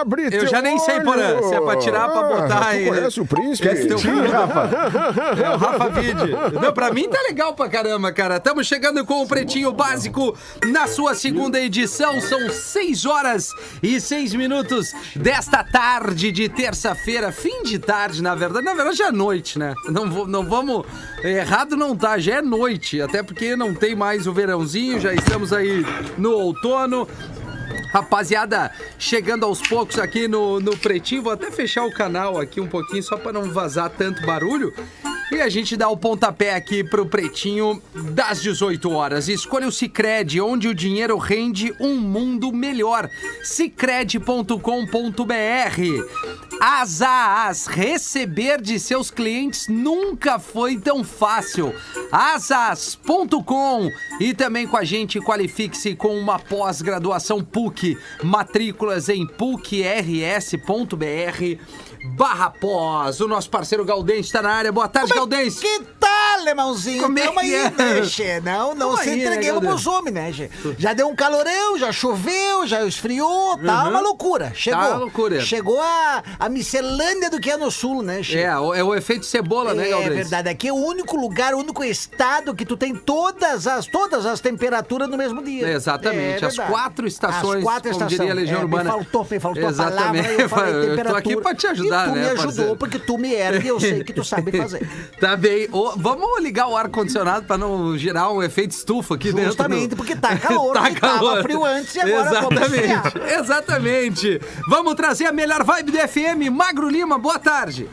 Abre Eu teu já nem sei, olho. Porã, se é pra tirar, pra botar Ah, aí. Conhece o príncipe? Quer teu filho, Rafa? É o Rafa Vide. Não, pra mim tá legal pra caramba, cara. Estamos chegando com o Pretinho Básico na sua segunda edição. São 6 horas e 6 minutos desta tarde de terça-feira. Fim de tarde, na verdade. Na verdade, já é noite, né? Não, vou- não vamos... Errado não tá, já é noite. Até porque não tem mais o verãozinho, já estamos aí no outono. Rapaziada, chegando aos poucos aqui no, no Pretinho, vou até fechar o canal aqui um pouquinho só para não vazar tanto barulho. E a gente dá o pontapé aqui pro Pretinho das 18 horas. Escolha o Cicred, onde o dinheiro rende um mundo melhor. Cicred.com.br As a As, receber de seus clientes nunca foi tão fácil. Asas.com e também com a gente qualifique-se com uma pós-graduação PUC. Matrículas em pucrs.br barra pós. O nosso parceiro Galdense está na área. Boa tarde, Galdense. Que tal, alemãozinho? Como é Tamo que aí, é? né, Che? Não, não Tamo se aí, né, entreguemos Galdeiro? pros homens, né, Che? Já deu um calorão, já choveu, já esfriou, tá Uhum. uma loucura. Chegou. Tá uma loucura. Chegou a, a miscelânea do que é no sul, né, Che? É, o- é o efeito cebola, né, É Galdense? verdade, aqui é o único lugar, o único estado que tu tem todas as, todas as temperaturas no mesmo dia. Exatamente, É as quatro estações, as quatro como estações. diria a Legião É, Urbana. Me faltou, me faltou Exatamente. a palavra, eu falei Eu tô temperatura. aqui pra te ajudar, e tu né, me ajudou, parceiro? porque tu me ergue e eu sei que tu sabe fazer. Tá bem. Ô, vamos ligar o ar-condicionado pra não gerar um efeito estufa aqui dentro. Justamente, do- porque tá calor, e tava frio antes e agora vamos Exatamente, exatamente. Vamos trazer a melhor vibe do FM. Magro Lima, boa tarde.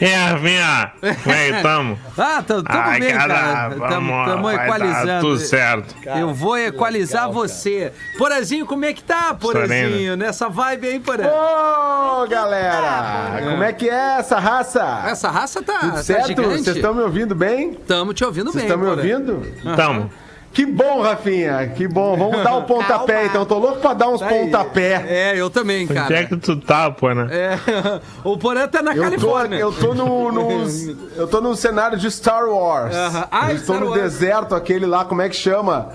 É, minha. Como é que tamo? Ah, tamo, tamo Ai, bem, cara, cara. Tamo, vamos, tamo equalizando. tudo certo. Eu vou equalizar você. Porazinho, como é que tá, Porazinho? Nessa vibe aí, Porã? Ô, galera! Como é que é essa raça? Essa raça tá, Tudo tá certo? Vocês estão me ouvindo bem? Tamo te ouvindo Vocês bem, estão me ouvindo? Tamo. Que bom, Rafinha, que bom. Vamos dar o pontapé, Calma. então. Tô louco pra dar uns Tá aí. pontapé. É, eu também, cara. Onde é que tu tá, pô, né? É, o Porã tá na Eu tô, Califórnia. eu tô no, no- eu tô num cenário de Star Wars. Aham. Ah, eu estou Star no Wars. deserto aquele lá, como é que chama?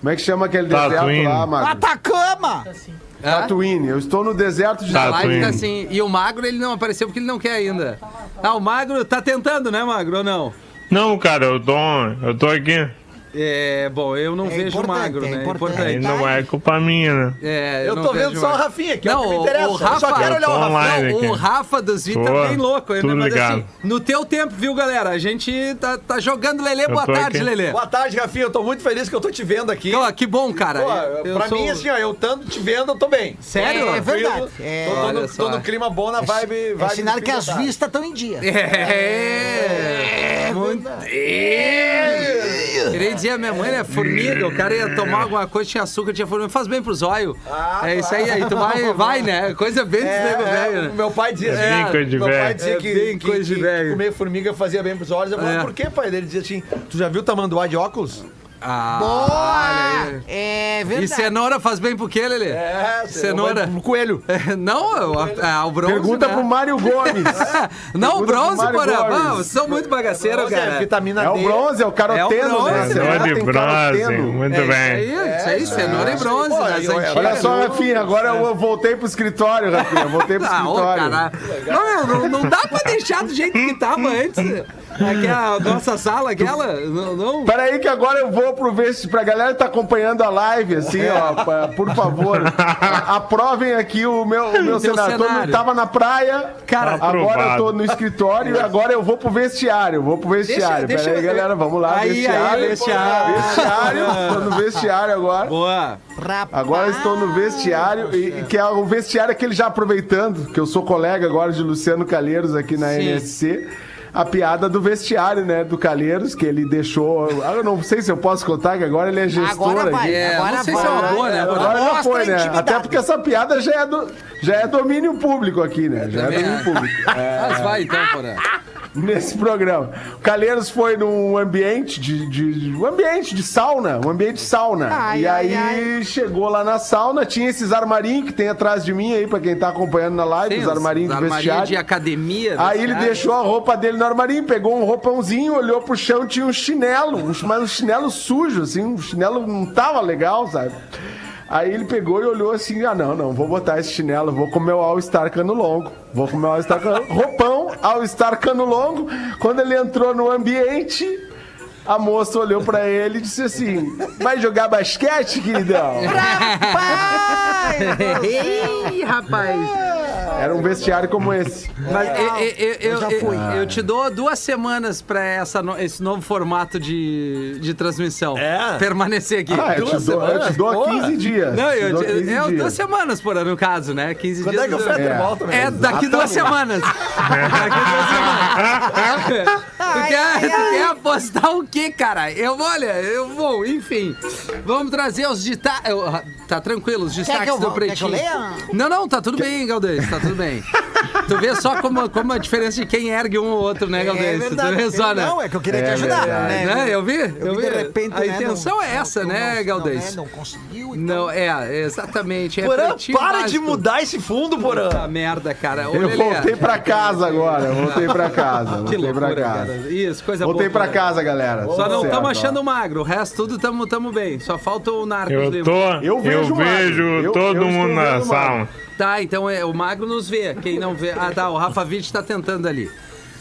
Como é que chama aquele deserto lá, Magro? Atacama! Hã? Tatooine. Eu estou no deserto de Tatooine. tá assim. E o Magro, ele não apareceu porque ele não quer ainda. Ah, o Magro tá tentando, né, Magro, ou não? Não, cara, eu tô, eu tô aqui. É, bom, eu não É vejo Magro, é né? importante. Aí Importante. não é culpa minha, né? É, Eu não tô vejo vendo só o Magro. Rafinha, que é o Não, que me interessa. o Eu Rafa- só quero olhar o Eu Rafa. Não, o. Rafa dos Vi tá Tô, bem louco tudo mas ligado. assim, no teu tempo, viu, galera? A gente tá, tá jogando Lelê. Boa tarde, aqui. Lelê. Boa tarde, Rafinha. Eu tô muito feliz que eu tô te vendo aqui. Ó, que bom, cara. Pô, Eu pra sou- mim, assim, ó, eu tanto te vendo, eu tô bem. Sério? É verdade. É, Tô, no, clima bom na vibe. é vibe sinal que as vistas estão em dia. É, muito. Queria dizer a minha mãe, né? Formiga, o cara ia tomar alguma coisa, tinha açúcar, tinha formiga, faz bem pros olhos. Ah, é isso aí, aí tu vai, vai, né? Coisa bem desse nego É, velho, é, né? meu pai dizia É bem coisa de meu pai velho. dizia É que, bem que- coisa de que velho. comer formiga fazia bem pros olhos. Eu falei, É. por que, pai? Ele dizia assim, tu já viu tamanduá de óculos? Ah, Boa! olha aí. É E verdade. cenoura faz bem pro quê, Lelê? É, Cenoura. No coelho. Não, a- a- o bronze, Pergunta né? pro Mário Gomes. Não, o Pergunta pro bronze, porra. Gomes. Ah, vocês são muito bagaceiros, é cara. vitamina É o D. bronze, é o caroteno, É o bronze, né? né? Cenoura tem bronze, caroteno. muito É isso bem. aí, isso aí, cenoura e bronze, Pô, nas eu-. Olha só, Rafinha, agora eu voltei pro escritório, Rafinha. Voltei pro Ah, escritório. Não, não, não dá pra deixar do jeito que tava antes. Aqui a nossa sala, aquela. Não, não. Peraí que agora eu vou pro vestiário, pra galera que tá acompanhando a live, assim, ó, por favor, aprovem aqui o meu, o meu Teu cenário. Todo mundo cenário. tava na praia, Cara, agora eu tô no escritório e agora eu vou pro vestiário, vou pro vestiário. deixa Peraí, eu- galera, vamos lá, Aí, vestiário. aí, vestiário. Vestiário, tô no vestiário agora. Boa. Rapaz. Agora estou no vestiário, e, que é o vestiário aquele já aproveitando, que eu sou colega agora de Luciano Calheiros aqui na Sim. NSC. A piada do vestiário, né, do Calheiros, que ele deixou. ah, Eu não sei se eu posso contar, que agora ele é gestor Agora vai. aqui. É, Agora não sei vai. se é uma boa, né? Agora já Mostra foi, né? Até porque essa piada já é, do, já é domínio público aqui, né? Já é domínio público. É. Mas vai então, porra. nesse programa. O Calheiros foi num ambiente de, de- de- um ambiente de sauna, um ambiente de sauna. Ai, e ai, aí chegou lá na sauna, tinha esses armarinhos que tem atrás de mim aí, pra quem tá acompanhando na live, Tem os armarinhos de armarinho vestiário. de academia. Aí ele deixou a roupa dele no armarinho, pegou um roupãozinho, olhou pro chão, tinha um chinelo, um, mas um chinelo sujo, assim, um chinelo não tava legal, sabe? Aí ele pegou e olhou assim, ah não, não, vou botar esse chinelo, vou comer o All-Star cano longo. Vou comer o All-Star cano longo. Roupão, All-Star cano longo. Quando ele entrou no ambiente, a moça olhou pra ele e disse assim, vai jogar basquete, queridão? Ih, rapaz. Era um vestiário como esse. Mas eu, eu, eu, já eu- fui. eu te dou duas semanas pra essa, no- esse novo formato de, de transmissão. É? Permanecer aqui. Ah, eu te Duas dou, eu te semanas? dou Porra. 15 dias. Não, Te eu, dou te- 15 eu dias. duas semanas, por ano, no caso, né? 15 Quando dias. é que o Fetter É. volta mesmo? É daqui duas semanas. daqui duas semanas. tu, quer, tu quer apostar o quê, cara? Eu, olha, eu vou, enfim. Vamos trazer os destaques. Tá tranquilo, os destaques que eu do vou- quer que eu Pretinho. leia? Não, não, tá tudo bem, Galdês, tá tudo bem. Tu vê só como, como a diferença de quem ergue um ou outro, né? É tu verdade. vê só, né? Não, é que eu queria te É ajudar, verdade. né? Né? Eu vi, eu, Eu vi. de repente, a né, intenção não- é essa, não- né, não- Galdês? Não, né, não conseguiu. Não, é, exatamente. É Porã, para de básico. mudar esse fundo, Puta Porã. merda, cara. Ô, Eu Lelê. voltei pra casa agora, eu voltei pra casa, Que voltei loucura, pra casa. cara. Isso, coisa Voltei boa. pra cara. casa, galera. Só não Tudo estamos achando magro. O resto tudo tamo, tamo bem. Só falta o Narcos Eu tô. Eu Eu vejo vejo. Eu- todo eu estou mundo na sala. Tá, então é, o magro nos vê. Quem não vê. Ah, tá. O Rafa Witt tá tentando ali.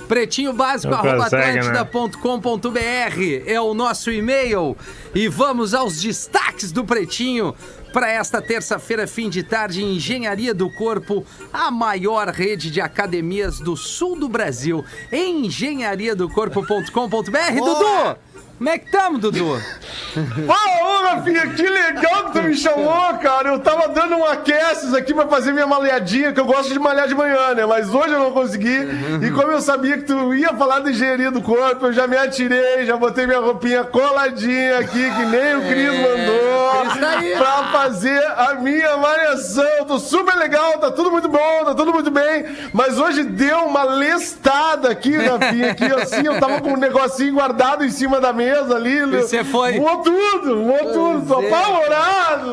Pretinho básico, consegue, né? atlântida.com.br é o nosso e-mail. E vamos aos destaques do Pretinho para esta terça-feira, fim de tarde, Engenharia do Corpo, a maior rede de academias do sul do Brasil. Engenhariadocorpo.com.br. Dudu! Como é que estamos, Dudu? Ah, ô, Rafinha, que legal que tu me chamou, cara. Eu tava dando um aqueces aqui pra fazer minha malhadinha, que eu gosto de malhar de manhã, né? Mas hoje eu não consegui. E como eu sabia que tu ia falar da engenharia do corpo, eu já me atirei, já botei minha roupinha coladinha aqui, que nem o Cris mandou. Cris tá aí. Pra fazer a minha malhação. Tô super legal, tá tudo muito bom, tá tudo muito bem. Mas hoje deu uma lestada aqui, Rafinha, aqui assim, eu tava com um negocinho guardado em cima da mesa ali. você foi? Voou tudo, voou tudo, tô apavorado.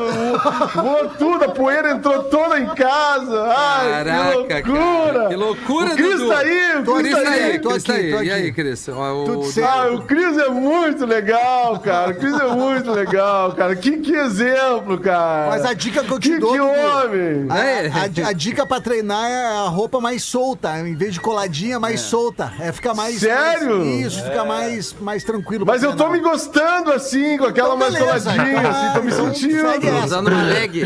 Voou tudo, a poeira entrou toda em casa. Ai, Caraca, que loucura. cara. Que loucura, o Cris Dudu. tá aí, o Cris tá aí, tô Cris tá aqui, aí. tô E aí, aqui. Cris? O- Tudo certo. Ah, o Cris é muito legal, cara. O Cris é muito legal, cara. Que, que exemplo, cara. Mas a dica que eu te que, dou, que homem. A, É. a- a dica pra treinar é a roupa mais solta, em vez de coladinha, mais solta. É ficar mais. Sério? mais- isso, fica mais, mais tranquilo. Mas eu tô me gostando assim, com aquela Então, coladinha, assim, tô me Então, sentindo. segue essa. Usando uma leg.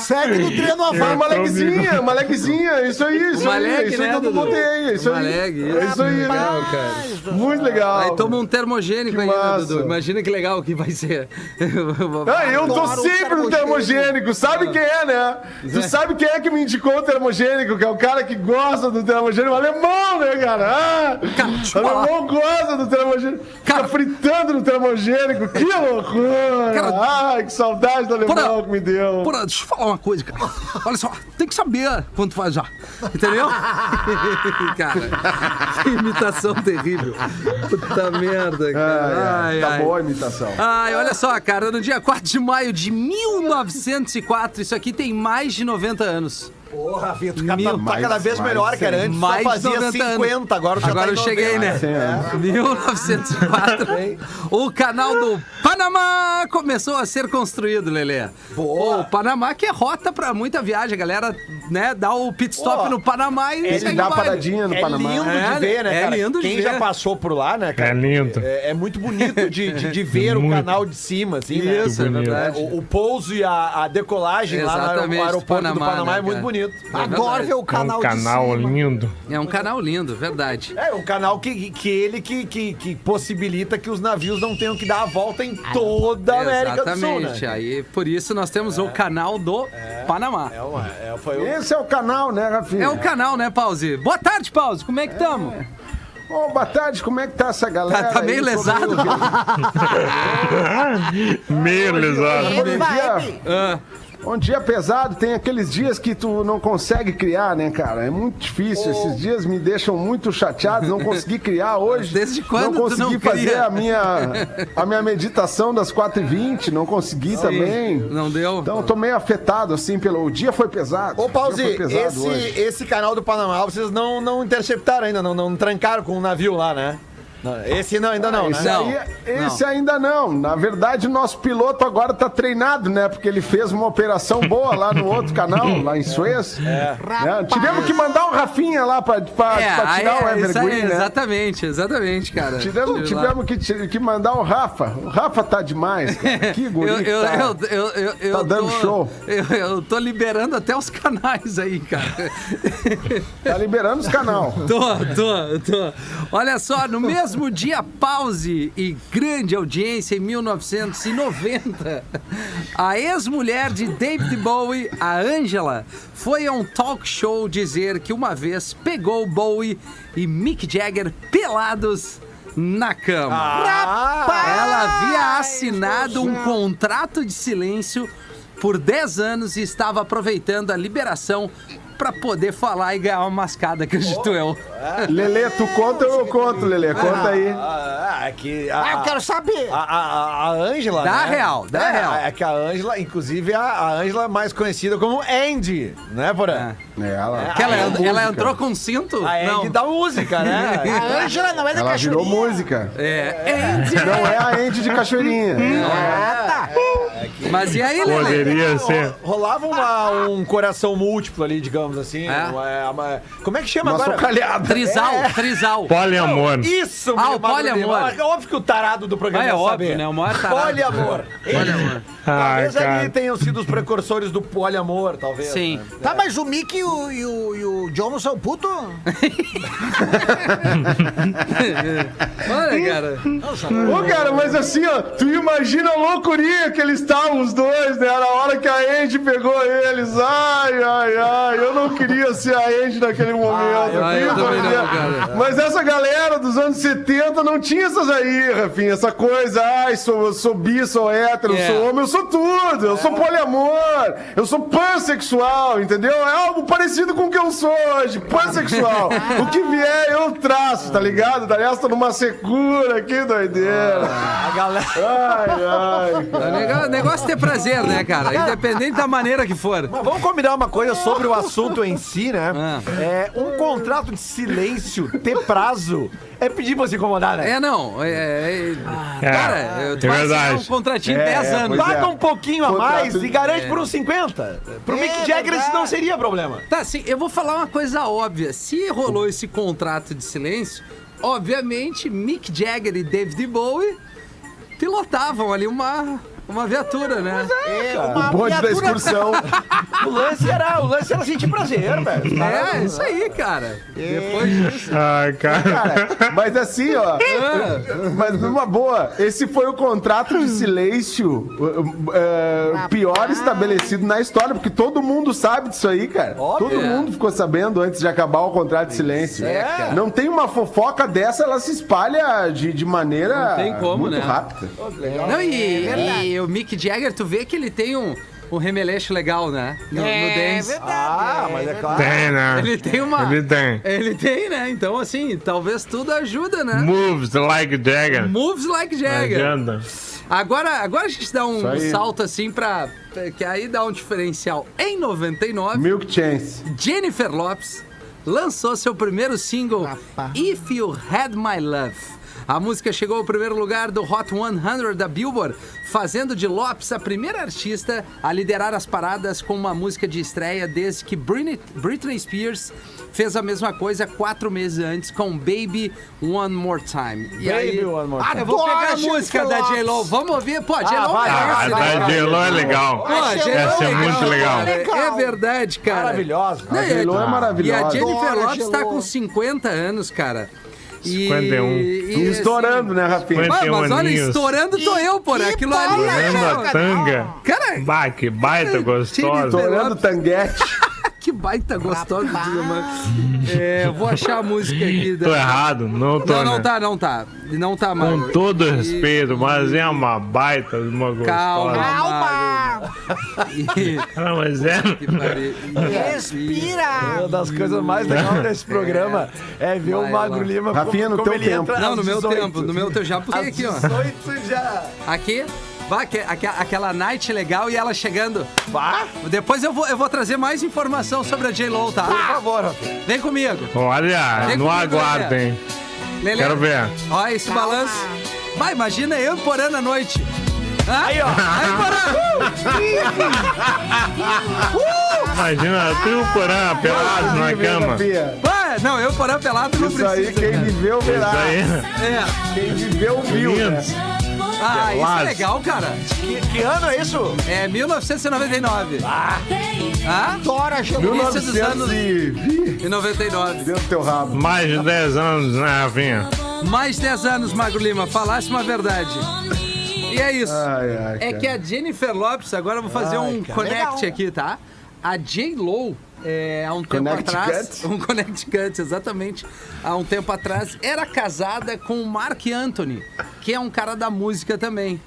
Segue no treino a Foi vaga. uma legzinha, uma legzinha, isso aí, isso Uma aí, leg, isso aí né, que eu botei, isso Uma aí. leg, É isso aí, Legal, né? cara. Muito legal. Aí toma um termogênico Que aí, né. Dudu? Imagina que legal que vai ser. Ah, eu tô sempre no termogênico. Sabe quem é, né? Tu sabe quem é que me indicou o termogênico? Que é o cara que gosta do termogênico. O alemão, né, cara? Ah, alemão gosta do termogênico. Cara- fritando no termogênico. Que loucura. Cara- Ai, que saudade do alemão Porra, que me deu. Porra, deixa eu falar uma coisa, cara. Olha só, tem que saber quanto faz já. Entendeu? cara, que imitação terrível. Puta merda, cara. Ai, Ai, tá ai. boa a imitação. Ai, olha só, cara, no dia 4 de maio de 1904, isso aqui tem mais de 90 anos. Porra, tu tá, Mil- tá cada mais- vez melhor, mais- cara. Antes Mais só de fazia 90 anos. 50, agora já Agora tá eu cheguei, 90. né? 1904. o canal do Panamá começou a ser construído, Lelê. Boa. O Panamá que é rota pra muita viagem, a galera, né, dá o pit stop no Panamá e Ele segue dá paradinha no É Panamá. lindo É, de ver, né, é cara? lindo de Quem ver. já passou por lá, né, cara? É lindo. É, é muito bonito de, de, de ver o canal de cima, assim, né? Isso, é bonito. verdade. O, o pouso e a, a decolagem lá no aer- Exatamente, aeroporto do Panamá, Panamá né, é muito cara? Bonito. É Adoro verdade. ver o É canal um de canal cima. lindo. É um canal lindo, verdade. É, um canal que, que ele que, que, que possibilita que os navios não tenham que dar a volta em toda a América do Sul, Exatamente. né? Aí, por isso nós temos o canal do Panamá. É, uma, é, foi o... Esse é o canal, né, Rafinha? É o canal, né, Pause? Boa tarde, Pause. Como é que estamos? Ô, boa tarde, como é que tá essa galera? Tá, tá meio lesado. meio- Meio lesado. Um dia pesado, tem aqueles dias que tu não consegue criar, né, cara? É muito difícil. Esses dias me deixam muito chateado, não consegui criar hoje. Desde quando Não tu consegui não fazer cria? a minha, a minha meditação das 4h20, não consegui também. Não deu? Então eu tô meio afetado, assim, pelo. O dia foi pesado. Ô, O Pause, esse, hoje. esse canal do Panamá, vocês não, não interceptaram ainda, não, não trancaram com o navio lá, né? Esse não, ainda não, Esse, né? Não, aí, esse não. ainda não. Na verdade, o nosso piloto agora tá treinado, né? Porque ele fez uma operação boa lá no outro canal, lá em Suez. É. Tivemos que mandar o Rafinha lá pra, pra, É, pra aí tirar o é, aí, Evergreen, né? exatamente, exatamente, cara. Tivemos, tivemos que, que mandar o Rafa. O Rafa tá demais, cara. Que guri Eu, que eu, tá. eu, eu, eu, eu Tá dando tô, show. Eu, eu tô liberando até os canais aí, cara. Tá liberando os canal. Tô, tô, tô. Olha só, no mesmo dia, pause e grande audiência em 1990, a ex-mulher de David Bowie, a Angela, foi a um talk show dizer que uma vez pegou Bowie e Mick Jagger pelados na cama. Ela havia assinado um contrato de silêncio por 10 anos e estava aproveitando a liberação para poder falar e ganhar uma mascada, acredito eu. Lelê, tu conta ou eu conto, Lelê? Conta aí. Ah, é que a, Ah, eu quero saber. a, a, a Ângela, Dá né? real, dá é, real. É que a Ângela, inclusive, a a Ângela é mais conhecida como Andy, né, Porã? É, ela, Que ela, ela música. entrou com cinto? A Andy Não. da música, né? A Ângela não é da Ela virou cachoeirinha. música. É, Andy. Não é a Andy de Cachoeirinha. Ah, tá. Mas e aí, Lele? Poderia ser. Rolava uma- um coração múltiplo ali, digamos assim. É? uma- uma- como é que chama agora? socalhada. Trisal, trisal. Poliamor. Isso, Ah, meu o poliamor. É óbvio que o tarado do programa Ah, é óbvio, saber. né? O maior tarado. Poliamor. Poliamor. Talvez ali tenham sido os precursores do poliamor, talvez. Sim. né? Tá, mas o Mickey e o, e o, e o John não são puto? Olha, cara. Ô, cara, mas assim, ó, tu imagina a loucurinha que eles estavam, os dois, né? Na hora que a Andy pegou eles. Ai, ai, ai. Eu não queria ser a Andy naquele momento. ai, eu também não, cara. Mas essa galera dos anos 70 não tinha essas aí, Rafinha. Essa coisa, ai, sou, sou bi, sou hétero, É. sou homem, eu sou tudo. Eu sou poliamor, eu sou pansexual, entendeu? É algo parecido com o que eu sou hoje, pansexual. o que vier, eu traço, tá ligado? Daí essa numa secura, que doideira. A galera. Ai, ai. O negócio, o negócio é ter prazer, né, cara? Independente da maneira que for. Mas vamos combinar uma coisa sobre o assunto em si, né? Ah. É, um contrato de silêncio ter prazo é pedir pra se incomodar, né? É, não. É, é- É, cara, eu é tu vai assinar verdade. um contratinho de É, 10 anos. pois é. Paga um pouquinho a Contrato mais de- e garante É. por uns 50. Pro É Mick Jagger isso não seria problema. Tá, assim, eu vou falar uma coisa óbvia. Se rolou esse contrato de silêncio, obviamente Mick Jagger e David Bowie pilotavam ali uma, uma viatura, né? É, O uma bonde da excursão. O lance era, o lance era sentir prazer, velho. É, isso aí, cara. Depois disso. Ai, cara. Cara, mas assim, ó. Mas numa boa, esse foi o contrato de silêncio uh, uh, pior estabelecido na história, porque todo mundo sabe disso aí, cara. Óbvio. Todo É. mundo ficou sabendo antes de acabar o contrato de silêncio. É, cara. Não tem uma fofoca dessa, ela se espalha de, de maneira Não tem como, muito né? rápida. Não, e, e o Mick Jagger, tu vê que ele tem um, um remeleixo legal, né? No, no É dance. verdade. Ah, mas é claro. Tem, né? Ele tem uma. Ele tem. Ele tem, né? Então, assim, talvez tudo ajuda, né? Moves like Jagger. Moves like Jagger. adianta. Agora, agora a gente dá um salto assim pra. Que aí dá um diferencial. Em 99, Milk Chance. Jennifer Lopes lançou seu primeiro single Rapaz. If You Had My Love. A música chegou ao primeiro lugar do Hot 100 da Billboard, fazendo de Lopes a primeira artista a liderar as paradas com uma música de estreia desde que Britney, Spears fez a mesma coisa quatro meses antes com Baby One More Time. E Baby One More Time. Eu vou pegar a música da J-Lo. Vamos ouvir? Pô, a J-Lo vai, Ah, merece, a né, da cara? J-Lo é legal. Pô, a J-Lo Essa é muito legal. cara. É verdade, cara. Maravilhosa. A J-Lo é E a maravilhosa. Jennifer Lopes tá J-Lo. com 50 anos, cara. E, 51. e, Estourando, né, Rafinha? Assim, ah, mas olha, aninhos. estourando tô eu, porra. que Aquilo ali. né? Vendo a Cara, tanga. Cara, Bah, que baita gostosa. Estourando tanguete. que baita gostosa de mano. É, eu vou achar a música aqui. Da... Tô errado, não tô, Não, não né? tá, não tá. Não tá, mano. Com todo respeito, mas é uma baita de uma gostosa. Calma. Calma! E- Ah, mas é... Respira! Uma das coisas mais legais desse programa é, ver Vai o Magro. Lima Rafinha, no como teu ele tempo. entra Não, no meu 18. tempo, no meu tempo. Já puxei Às aqui, ó. 18 já. Aqui. Vai, aque- aque- aquela night legal e ela chegando. Vá, Depois eu vou, eu vou trazer mais informação sobre a J-Lo, por tá? favor, Rafinha. Vem comigo. Olha, Vem no comigo, aguardo, Lelê. hein? Lelê. Quero ver. Olha esse balanço. Vai, imagina eu e Porã na noite. Hã? Aí, ó. Aí, Porã. Imagina, tu e o Porã pelados na cama. Não, eu e Porã pelado não Isso aí, precisa. quem viveu verá. Isso aí, É. Quem viveu viu, né? Ah, isso é legal, cara. Que, que ano é isso? É 1999. Ah? Adora, Gil. Início dos anos 1900 e... em 99. Dentro do teu rabo. Mais de 10 anos, né, Rafinha? Mais 10 anos, Magro Lima. Falasse uma verdade. E é isso. Ai, ai, É cara. que a Jennifer Lopes, agora eu vou fazer um connect Legal. aqui, tá? A J-Lo, é, há um tempo atrás. Um Connecticut, exatamente. Há um tempo atrás, era casada com o Mark Anthony, que é um cara da música também.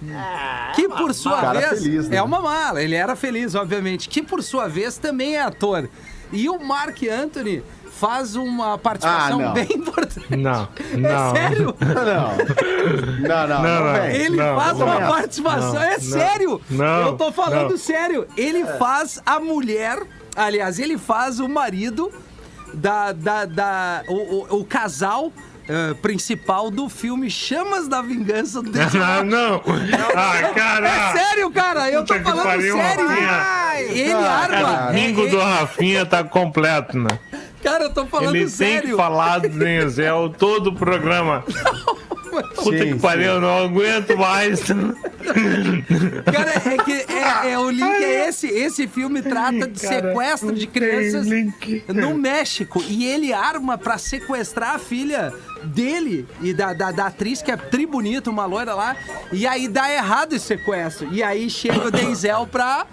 que por sua Cara vez. feliz, né? É uma mala, ele era feliz, obviamente. Que por sua vez também é ator. E o Mark Anthony faz uma participação Ah, bem importante. Não, É não. sério? Não. Não, não, não, não. Ele Não, faz não, uma não. participação. Não, é sério. não, Eu tô falando não. sério. Ele faz a mulher. Aliás, ele faz o marido da. da, da o, o- o casal. eh, principal do filme Chamas da Vingança do Ah, não. Ah, É cara. sério, cara, eu tô falando pariu, sério. Rafinha. Ele Ah, arma. O bingo é- do Rafinha tá completo, né? Cara, eu tô falando Ele tem sério. que falar nisso, é o todo o programa. Puta Sim, que pariu, eu não aguento mais. Cara, é que é, é, o link é esse. Esse filme trata de Cara, sequestro de crianças no México. E ele arma pra sequestrar a filha dele e da, da, da atriz que é tri bonita, uma loira lá. E aí dá errado esse sequestro. E aí chega o Denzel pra,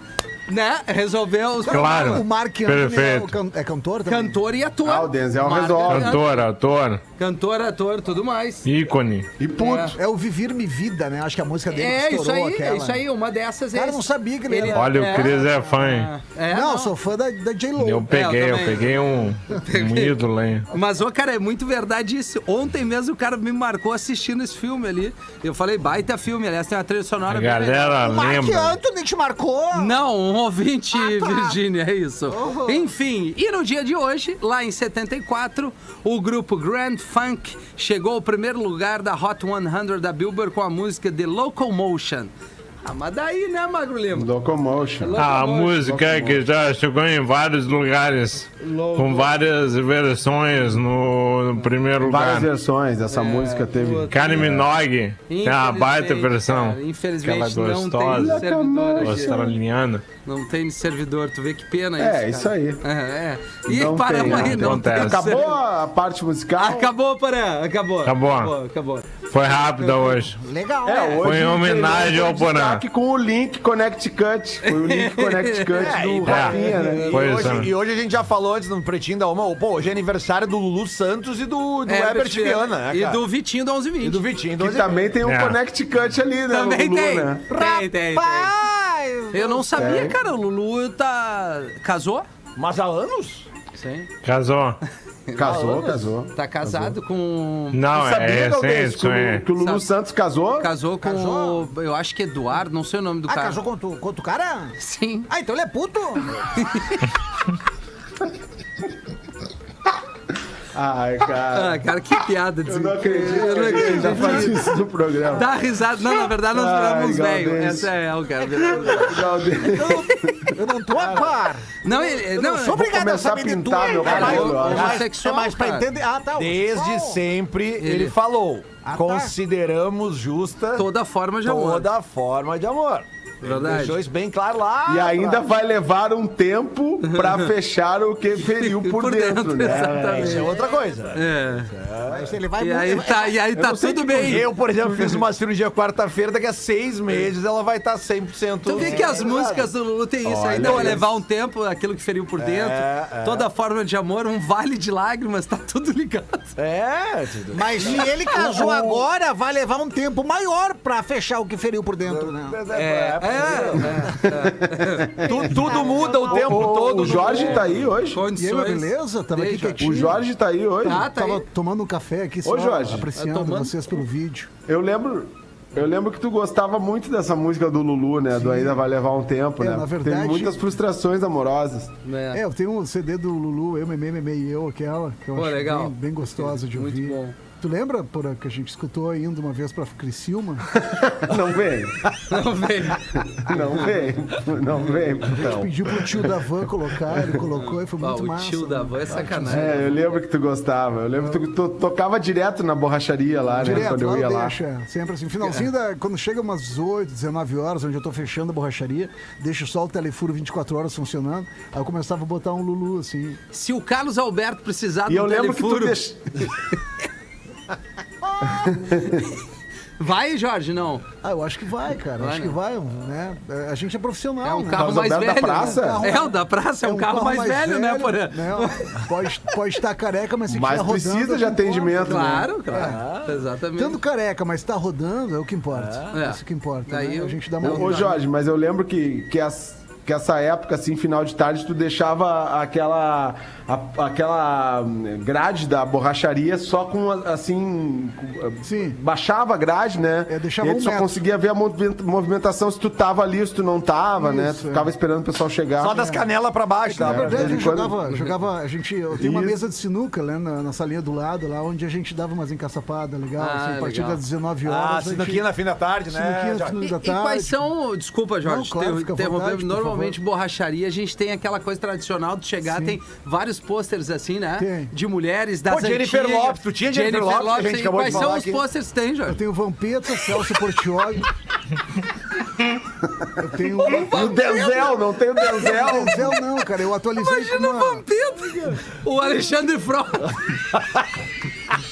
né, resolver os Claro. O Mark Anthony é, Perfeito. o can- é cantor também? Cantor e ator. Ah, o Denzel Marc resolve. Anthony. Cantor, ator, Cantor, ator, tudo mais. ícone. E puto. É o Vivir-me Vida, né? Acho que a música dele É, que isso estourou aí, aquela. é isso aí, uma dessas é Cara, esse. não sabia que ele era- Olha, o Cris é fã, hein? É, não, eu sou fã da, da J-Lo. Eu peguei, eu também. peguei um, um ídolo, hein? Mas, ô, cara, é muito verdade isso. Ontem mesmo o cara me marcou assistindo esse filme ali. Eu falei, baita filme. Aliás, tem uma trilha sonora A bem legal. galera O Mark lembra. Anthony te marcou? Não, um ouvinte, Ah, tá. Virgínia, é isso. Enfim, e no dia de hoje, lá em 74, o grupo Grand Funk chegou ao primeiro lugar da Hot 100 da Billboard com a música The Locomotion. Ah, mas daí, né, Magro Lima? Locomotion. A música que já chegou em vários lugares, com várias versões no, no primeiro Várias lugar. versões. Essa música teve. Kylie Minogue tem a baita Infelizmente, versão. cara, infelizmente Aquela não tem gostosa. servidor aqui. Australiana. Não tem servidor, tu vê que pena isso. É, cara. isso aí. É, é. E Não paramos tem, aí, não não tem. Acabou a parte musical? Acabou, Porã, acabou. Acabou. Acabou, acabou. Foi rápida hoje. Legal. É, hoje Foi em homenagem ao Porã. destaque com o link Connecticut. Foi o link Connecticut do Rafinha, né? E hoje, é. e hoje a gente já falou antes no Pretinho da Uma, pô, hoje é aniversário do Lulu Santos e do, do Herbert Herbert Viana, né, E do Vitinho do 1120. E do Vitinho. do Que também tem um É. Connecticut ali, né? Também Lulu, tem. né? Tem, tem, tem. Eu não sabia, Tem. cara. O Lulu tá. Casou? Mas há anos? Sim. Casou. Casou, casou. Tá casado com. Não, Sabia, é Galdês, que, é. que o Lulu Sabe- Santos casou? Casou com. Casou? o- Eu acho que Eduardo, não sei o nome do Ah, cara. casou com tu, com tu cara? Sim. Ah, então ele é puto? Ai, cara. Ah, cara, que piada. Eu não acredito Eu não que a gente já acredito. faz isso no programa. Dá risada. Não, na verdade, nós Ai, viramos velho. Essa é o cara. Eu não tô a par. Não, ele. Eu Não, não sou obrigado a começar a saber de tudo. pintar meu É cabelo, é mais-. É mais pra entender. Ah, tá. Desde sempre ele, Ele- falou: Ah, tá. consideramos justa toda forma de amor. toda forma de amor. Verdade. Deixou isso bem claro lá. E ainda vai levar um tempo pra fechar o que feriu por, Por dentro, dentro, né? exatamente. Isso é outra coisa. É. Mas ele vai E aí vai- tá, e aí tá tudo bem. Eu, por exemplo, fiz uma cirurgia quarta-feira, daqui a seis meses ela vai estar 100%. Tu vê que as músicas do Lulu tem isso, ainda vai levar um tempo, aquilo que feriu por dentro. é. Toda forma de amor, um vale de lágrimas, tá tudo ligado. É, tudo. Mas se ele casou agora, vai levar um tempo maior pra fechar o que feriu por dentro, né? É, É, tu- tudo muda o tempo Ô, todo. o Jorge tá aí hoje? E aí, condições. beleza? Tava aqui quietinho. O Jorge tá aí hoje? Tá, tá Tava aí. tomando um café aqui, só Jorge. apreciando Tá tomando? vocês pelo vídeo. Eu lembro. Eu lembro que tu gostava muito dessa música do Lulu, né? Do Ainda Vai Levar um Tempo, É, né? na verdade- Teve muitas frustrações amorosas. É. É, eu tenho um CD do Lulu, Eu, Meme, Meme e Eu, aquela, que eu Pô, acho legal. Bem, bem gostosa de Muito ouvir. bom. Tu lembra, porra, que a gente escutou indo uma vez pra Criciúma? Não vem. Não vem. Não vem. Não vem, então. Pediu pro tio da van colocar, ele colocou e foi Ah, muito o massa. tio da né? van é sacanagem. É, eu lembro que tu gostava. Eu lembro que tu, tu tocava direto na borracharia lá, né? Direto, Quando lá eu ia lá. deixo, é. Sempre assim. Finalzinho, da, quando chega umas 8, 19 horas, onde eu tô fechando a borracharia, deixo só o telefuro 24 horas funcionando. Aí eu começava a botar um Lulu, assim. Se o Carlos Alberto precisar E eu do lembro que tu telefuro... deix... Vai, Jorge, não. Ah, eu acho que vai, cara. Vai, acho né? que vai. Né? É, A gente é profissional. É um né? carro Carlos mais Alberto velho. da praça? Né? É, o da praça é, um, carro, mais, velho, né, Porã? Não, pode, pode estar careca, mas se Mas rodando. precisa é o de atendimento, né? Claro, claro. Exatamente. Tanto careca, mas tá rodando, é o que importa. É. É. Isso que importa. Daí né? eu- A gente dá uma. Ô, Jorge, mas eu lembro que, que, as- que essa época, assim, final de tarde, tu deixava aquela, a- aquela grade da borracharia só com, assim... Sim. Baixava a grade, né? É, deixava e aí um só metro. conseguia ver a movimenta- movimentação se tu tava ali ou se tu não tava, né? Isso, Tu é. ficava esperando o pessoal chegar. Só das canelas pra baixo, Na né? verdade, a de gente quando- jogava, jogava. A gente, eu tenho uma Isso. mesa de sinuca né, na, na salinha do lado, lá onde a gente dava umas encaçapadas legal. Ah, assim, a partir legal. das 19 horas. Ah, a gente- sinuquinha na fim da tarde, né? sinuquinha no fim E, da e tarde. quais são. Desculpa, Jorge, Não, claro, por Normalmente, borracharia, a gente tem aquela coisa tradicional de chegar, Sim. tem vários pôsteres assim, né? Tem. De mulheres das Pô, Jennifer antigas. Lopes, tu tinha Jennifer Lopes, que a gente acabou de quais são os aqui. pôsteres que tem, Eu Jorge? tenho Vampeta, Celso Portioli. eu tenho. E o Denzel, não tem o Denzel. Denzel não, cara. Eu atualizei com Imagina o uma... Vampeta, cara. O Alexandre Frota.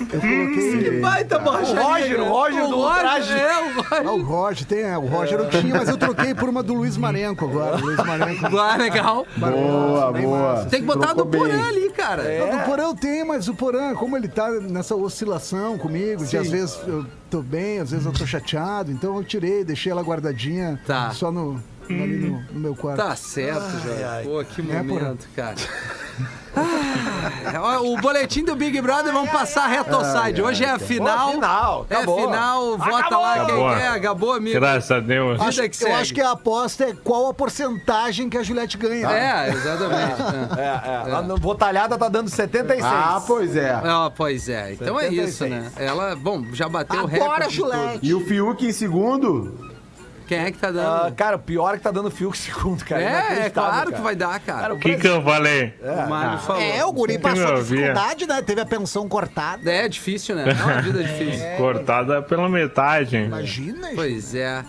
Eu coloquei. Baita borracharia. O Roger, o Roger do traje. É, o Roger. Ah, o Roger, tem, é, o Roger eu tinha, mas eu troquei por uma do Luiz Marenco agora. Luiz Marenco. Ah, legal. Boa, bem boa. massa. Tem que botar do Porã bem. ali, cara. Não, do Porã eu tenho, mas o Porã, como ele tá nessa oscilação comigo, de às vezes eu tô bem, às vezes eu tô chateado, então eu tirei, deixei ela guardadinha Tá. só no, ali no, no meu quarto. Tá certo, Jorge. Pô, que É, momento, cara. Ah, ó, o boletim do Big Brother vamos passar reto ao side. Hoje é a final. Final, É acabou. final, vota lá quem Acabou. quer. Acabou, amigo. Graças a Deus. Vida Acho- que eu segue. acho que a aposta é qual a porcentagem que a Juliette ganha. É, exatamente. é. É, é. A no- Botalhada tá dando 76. Ah, pois é. Ah, pois é. Então é 76. isso, né? Ela, bom, já bateu o Agora, recorde de tudo. Juliette. E o Fiuk em segundo? Quem é que tá Ah, dando? cara, o pior é que tá dando fio segundo, cara. é, é claro cara. que vai dar, cara. O que que eu falei? o Mário falou. É, o guri passou dificuldade, né? Teve a pensão cortada. É difícil, né? É uma vida difícil. Cortada pela metade. Imagina, gente. Pois é.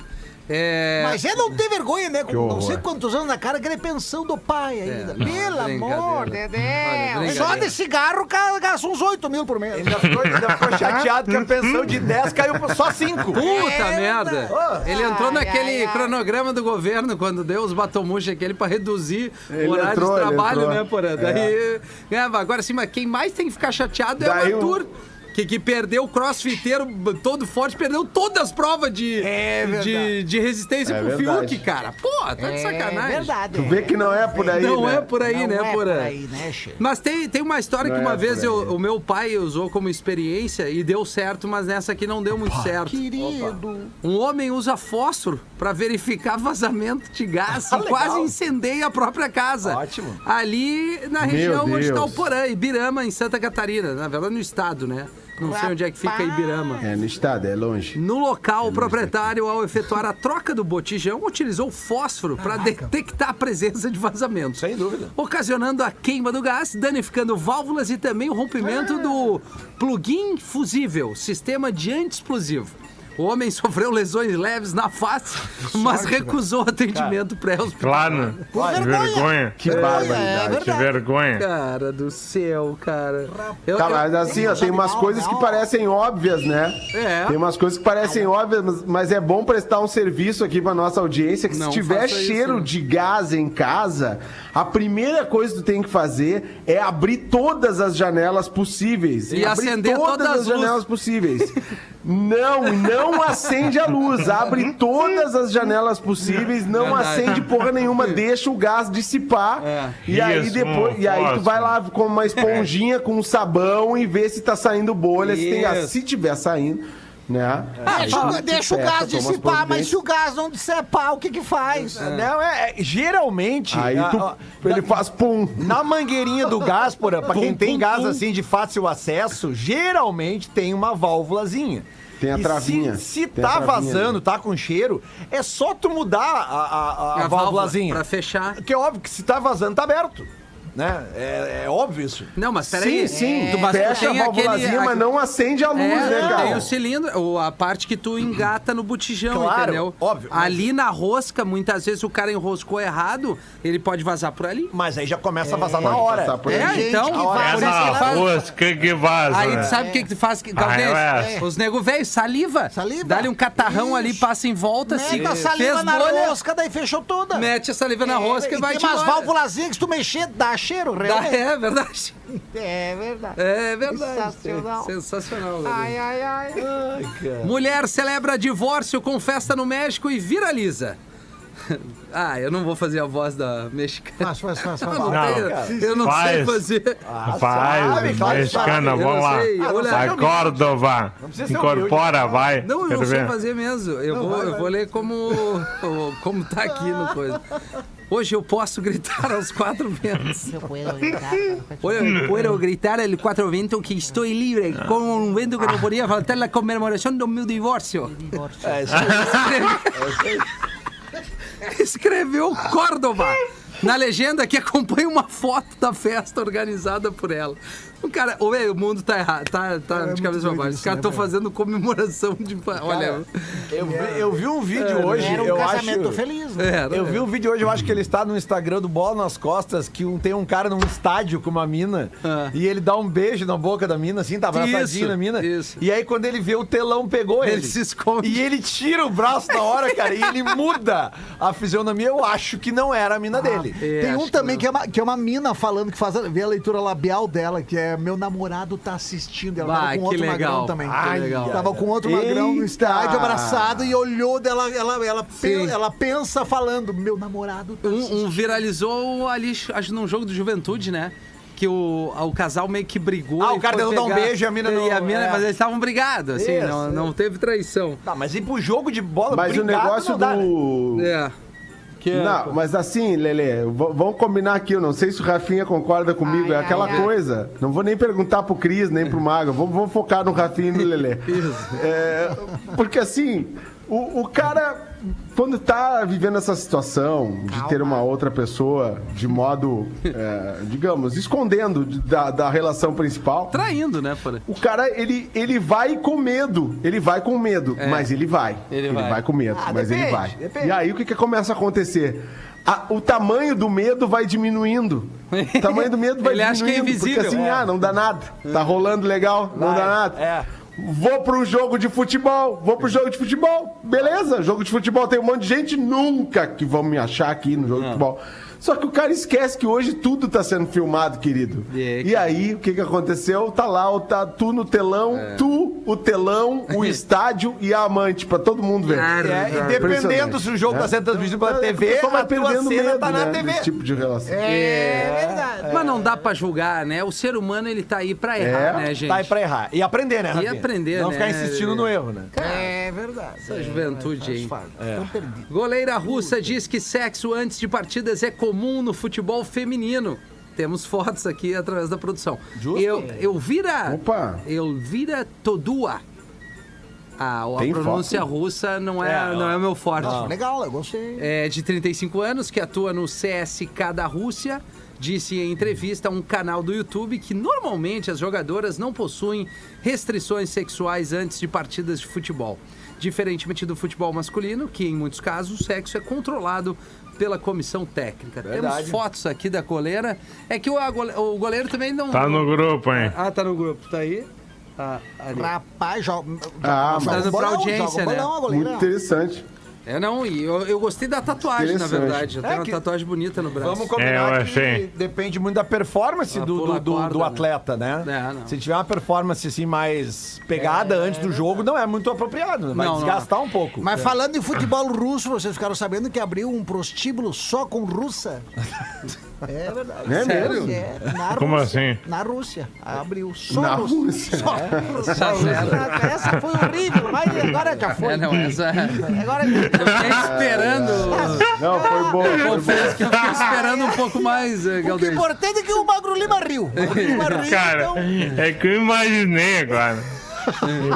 É. Mas é não ter vergonha, né? Com não horror. sei quantos anos na cara, querer pensão do pai ainda. não, Pelo amor de Deus. Só de cigarro gasta uns 8 mil por mês. Ainda ficou, ainda ficou chateado que a pensão de 10 caiu pra só 5. Puta É, merda! Oh. Ele entrou Ai, naquele ai, ai. cronograma do governo quando deu os batomuxos aquele pra reduzir Ele o horário entrou, de ele trabalho, né, Porã? Daí. É, agora sim, mas quem mais tem que ficar chateado é Daí o o- Arthur. Que, que perdeu o crossfiteiro todo forte, perdeu todas as provas de, É de, de resistência É pro verdade. Fiuk, cara. Pô, tá de sacanagem. É verdade. Tu vê que não é por aí, Não né? é por aí, Não né, é por aí, né, che? Mas tem, tem uma história Não que uma é vez eu- o meu pai usou como experiência e deu certo, mas nessa aqui não deu muito certo. Querido. Um homem usa fósforo para verificar vazamento de gás e quase incendeia a própria casa. Ótimo. Ali na região onde está o. Porã, Ibirama, em Santa Catarina. Na verdade, no estado, né? Não sei onde é que fica Ibirama. É, no estado, é longe. No local, o proprietário, ao efetuar a troca do botijão, utilizou fósforo para detectar a presença de vazamento. Sem dúvida. Ocasionando a queima do gás, danificando válvulas e também o rompimento do plugin fusível, sistema de anti-explosivo. O homem sofreu lesões leves na face, mas recusou atendimento pré-hospitalar. Claro. Por Que vergonha. vergonha. Que É barbaridade. Que verdade. vergonha. Cara do céu, cara. Eu, Tá, eu- mas assim, ó, tem umas coisas que parecem óbvias, né? É. Tem umas coisas que parecem óbvias, mas- mas é bom prestar um serviço aqui pra nossa audiência, que Não se tiver faça isso, cheiro né? de gás em casa, a primeira coisa que tu tem que fazer é abrir todas as janelas possíveis. E abrir acender todas as as janelas possíveis. Não, não acende a luz. Abre todas as janelas possíveis, não Verdade. acende porra nenhuma, deixa o gás dissipar. É. E aí Isso, depois, e aí tu vai lá com uma esponjinha com sabão e vê se tá saindo bolha, se, tem, Isso. se tiver saindo, né? Deixa, Aí o- tu deixa o gás dissipar, mas se o gás não dissipar, o que que faz? Não, é, é, geralmente. Aí a- tu, a- ele faz pum. Na mangueirinha do gás, pra quem Pum, tem pum, gás pum. assim de fácil acesso, geralmente tem uma válvulazinha. Tem a E travinha. Se, se a tá travinha, vazando, né? tá com cheiro, é só tu mudar a, a, a, a válvula válvulazinha. pra fechar. Que é óbvio que se tá vazando, tá aberto. Né? É, é óbvio isso. Não, mas peraí. Sim, sim, tu mas tu fecha a tem aquele- válvulazinha, mas não acende a luz, É, né, tem cara? o cilindro, ou a parte que tu engata no botijão, Claro, entendeu? óbvio, mas- Ali na rosca, muitas vezes o cara enroscou errado, ele pode vazar por ali. Mas aí já começa a vazar Pode na hora. passar por É, aí. então, que por vaza isso que faz- rosca que vaza. Aí né? tu sabe o que que tu faz, Ah, Galdês? é. Os nego velho, saliva. Saliva. Dá-lhe um catarrão ali, passa em volta, se Mete a fez saliva na bolha, rosca, daí fechou toda. mete a saliva na rosca e, e vai tem te umas embora. válvulazinhas que se tu mexer, dá cheiro, realmente. É verdade. É verdade. É verdade. Sensacional. Sensacional. Galdês. Ai, ai, ai. Mulher celebra divórcio com festa no México e viraliza. Ah, eu não vou fazer a voz da mexicana. Faz, faz, faz, Eu faz. não, Não, tenho- cara. eu não sei Faz. fazer. Faz, sabe, mexicana, sabe. Eu vamos não lá. sei. Olha, Vai, não- ser Incorpora, vai. Não, eu Quero não sei ver. fazer mesmo. Eu, vou, eu vou ler como, como tá aqui no coisa. Hoje eu posso gritar aos quatro ventos. Eu puedo gritar. Hoje eu posso gritar aos quatro ventos que estou livre, com um vento que não podia faltar na comemoração do meu divórcio. É, isso Escreveu Córdova. Na legenda que acompanha uma foto da festa organizada por ela. O cara, ô, velho, o mundo tá errado, tá, tá de muito cabeça pra baixo. Os caras né, estão velho? fazendo comemoração de. Olha, eu, vi, eu vi um vídeo hoje, Era um eu casamento acho. feliz. né? é, Eu vi um vídeo hoje, eu acho que ele está no Instagram do Bola nas Costas, que um- tem um cara num estádio com uma mina Ah. e ele dá um beijo na boca da mina, assim, tá abraçadinho na mina. isso. E aí quando ele vê o telão pegou ele. Ele se esconde. E ele tira o braço na hora, cara, e ele muda a fisionomia. Eu acho que não era a mina dele. É, Tem um que também não. que é, uma, que é uma mina falando que faz a, vê a leitura labial dela, que é meu namorado tá assistindo. Ela Bah, tava com outro legal, magrão também. que legal. Tava com outro magrão no Eita! estádio, abraçado, e olhou dela, ela, ela, Sim. pe- ela pensa falando, meu namorado tá assistindo. Um, um viralizou ali, acho num jogo de juventude, né? Que o, o casal meio que brigou. Ah, o cara tentou dar um beijo e a mina não- E a mina, é. Mas eles estavam brigados, assim, Isso, não, é. não teve traição. Tá, mas ir pro jogo de bola Mas o negócio não dá, né? do. É. Que é, Não, mas assim, Lele, vamos combinar aqui. Eu não sei se o Rafinha concorda comigo. é aquela coisa. Não vou nem perguntar pro Cris, nem pro Mago. Vamos, vamos focar no Rafinha e no Lele. É, porque assim, o, o cara, quando tá vivendo essa situação de ter uma outra pessoa de modo, é, digamos, escondendo de- da, da relação principal. Traindo, né, porra? O cara, ele, ele vai com medo. Ele vai com medo, mas ele vai. Ele Ele, vai. vai. com medo, Ah, mas ele depende, vai. depende. E aí, o que, que começa a acontecer? A- o tamanho do medo vai diminuindo. O tamanho do medo vai Ele acha diminuindo. que é invisível. Porque assim, É. ah, não dá nada. Tá rolando legal, não Vai, dá nada. é. Vou pro jogo de futebol, vou pro jogo de futebol. Beleza, jogo de futebol tem um monte de gente, nunca que vão me achar aqui no jogo de futebol. Só que o cara esquece que hoje tudo tá sendo filmado, querido. É, E aí, o que que aconteceu? Tá lá, o- tá tu no telão, É. tu, o telão, o estádio e a amante, pra todo mundo ver. É, e dependendo se o jogo tá sendo transmitido pela É, TV, a pessoa vai a tua cena medo, tá na né, TV. desse tipo de relação. É verdade. Mas não dá pra julgar, né? O ser humano, ele tá aí pra errar, É, né, gente? Tá aí pra errar. E aprender, né, Rafinha? aprender, Não né? ficar insistindo no erro, né? É verdade. Essa juventude. É. Perdido. Goleira russa diz que sexo antes de partidas é comum no futebol feminino. Temos fotos aqui através da produção. Justo. Eu, Elvira. Opa. Elvira Todua. Ah, a Tem pronúncia foto? russa não é, É, não é o meu forte. Legal, eu gostei. É de 35 anos, que atua no CSK da Rússia. disse em entrevista a um canal do YouTube que normalmente as jogadoras não possuem restrições sexuais antes de partidas de futebol. Diferentemente do futebol masculino, que em muitos casos o sexo é controlado pela comissão técnica. Verdade. Temos fotos aqui da coleira. É que o, o goleiro também não. Tá no grupo, hein? Ah, tá no grupo, tá aí? Ah, ali. Rapaz, joga. Ah, joga mas- um bolão, pra audiência, joga bolão, né? a goleira. Muito interessante. É, não, e eu, eu gostei da tatuagem, na verdade. Eu tenho É uma que- tatuagem bonita no braço. Vamos É, combinar eu que depende muito da performance Ah, do, do, do- corda, do né? atleta, né? É, não. Se tiver uma performance assim mais pegada antes do jogo, não é muito apropriado, né? vai Não, não. desgastar um pouco. Mas falando em futebol russo, vocês ficaram sabendo que abriu um prostíbulo só com russa? É verdade. É Sério? mesmo? É, na Como Rússia. assim? Na Rússia. Abriu só Na russa. Rússia? Só russa. Só russa. Essa foi horrível, mas agora já foi. É, não, essa. Agora Eu fiquei esperando. Não, foi bom. Foi bom. Confesso que eu fiquei esperando um pouco mais, o que Galdês. importante é que o Magro Lima riu. O Magro Lima riu, Cara, então... é que eu imaginei agora.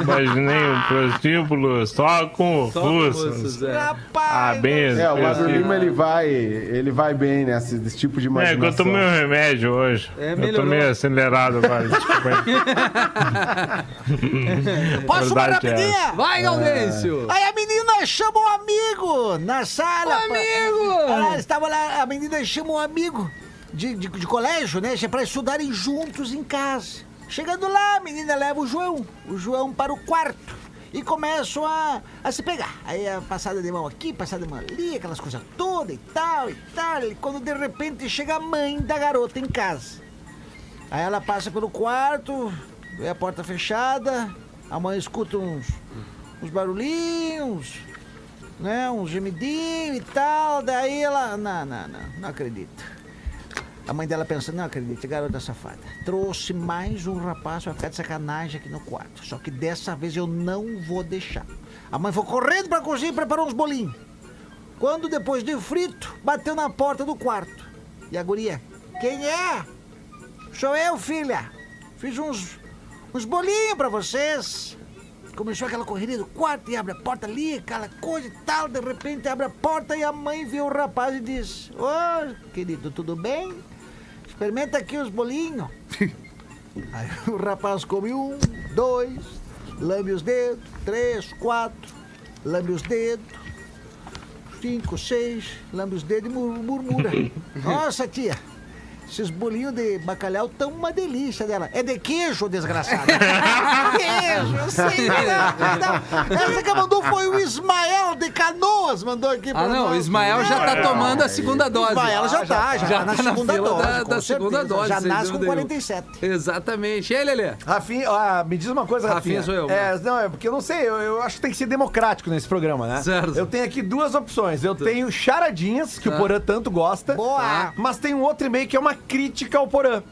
Imaginei um prostíbulo só com Só com russos. russos, é. Ah, Rapaz, bem É, o. Lima ele vai, ele vai bem nesse, nesse tipo de É, que eu imaginação. tomei um remédio hoje. É, eu melhorou. tô meio acelerado agora, desculpa aí. posso uma é rapidinha? Vai, Gaudêncio! Aí a menina chama um amigo na sala. Um amigo! pá. Ela estava lá, a menina chama um amigo de, de, de colégio, né? Para estudarem juntos em casa. Chegando lá, a menina leva o João, o João para o quarto. E começam a, a se pegar. Aí a passada de mão aqui, passada de mão ali, aquelas coisas todas e tal e tal. E quando de repente chega a mãe da garota em casa. Aí ela passa pelo quarto, vê a porta fechada, a mãe escuta uns, uns barulhinhos, né? Uns gemidinhos e tal. Daí ela. Não, não, não, não acredito. A mãe dela pensa, não acredito, garota safada. Trouxe mais um rapaz pra ficar de sacanagem aqui no quarto. Só que dessa vez eu não vou deixar. A mãe foi correndo pra cozinha e preparou uns bolinhos. Quando depois de frito, bateu na porta do quarto. E a guria, quem é? Sou eu, filha. Fiz uns, uns bolinhos pra vocês. Começou aquela correria do quarto e abre a porta ali, aquela coisa e tal. De repente abre a porta e a mãe vê o rapaz e diz: Ô, querido, tudo bem? Experimenta aqui os bolinhos. Aí o rapaz come um, dois, lambe os dedos, três, quatro, lambe os dedos, cinco, seis, lambe os dedos e mur- murmura. Nossa, tia, esses bolinhos de bacalhau tão uma delícia dela. É de queijo, desgraçado. queijo, sim. Não, não. Essa que mandou foi o Ismael de Canoas, mandou aqui pra Ah, não, o. Ismael já tá tomando a segunda dose. Ismael já tá, já, Já tá na tá na segunda dose. da- da segunda dose, Já nasce com dúvida nenhuma. 47. Exatamente. E aí, Lelê? Rafinha, ah, me diz uma coisa, Rafinha Rafinha. sou eu, É, não, é porque eu não sei, eu, eu acho que tem que ser democrático nesse programa, né? Certo. Eu tenho aqui duas opções. Eu tenho charadinhas, que Tá. o Porã tanto gosta. Boa. Mas tem um outro e-mail que é uma crítica ao Porã.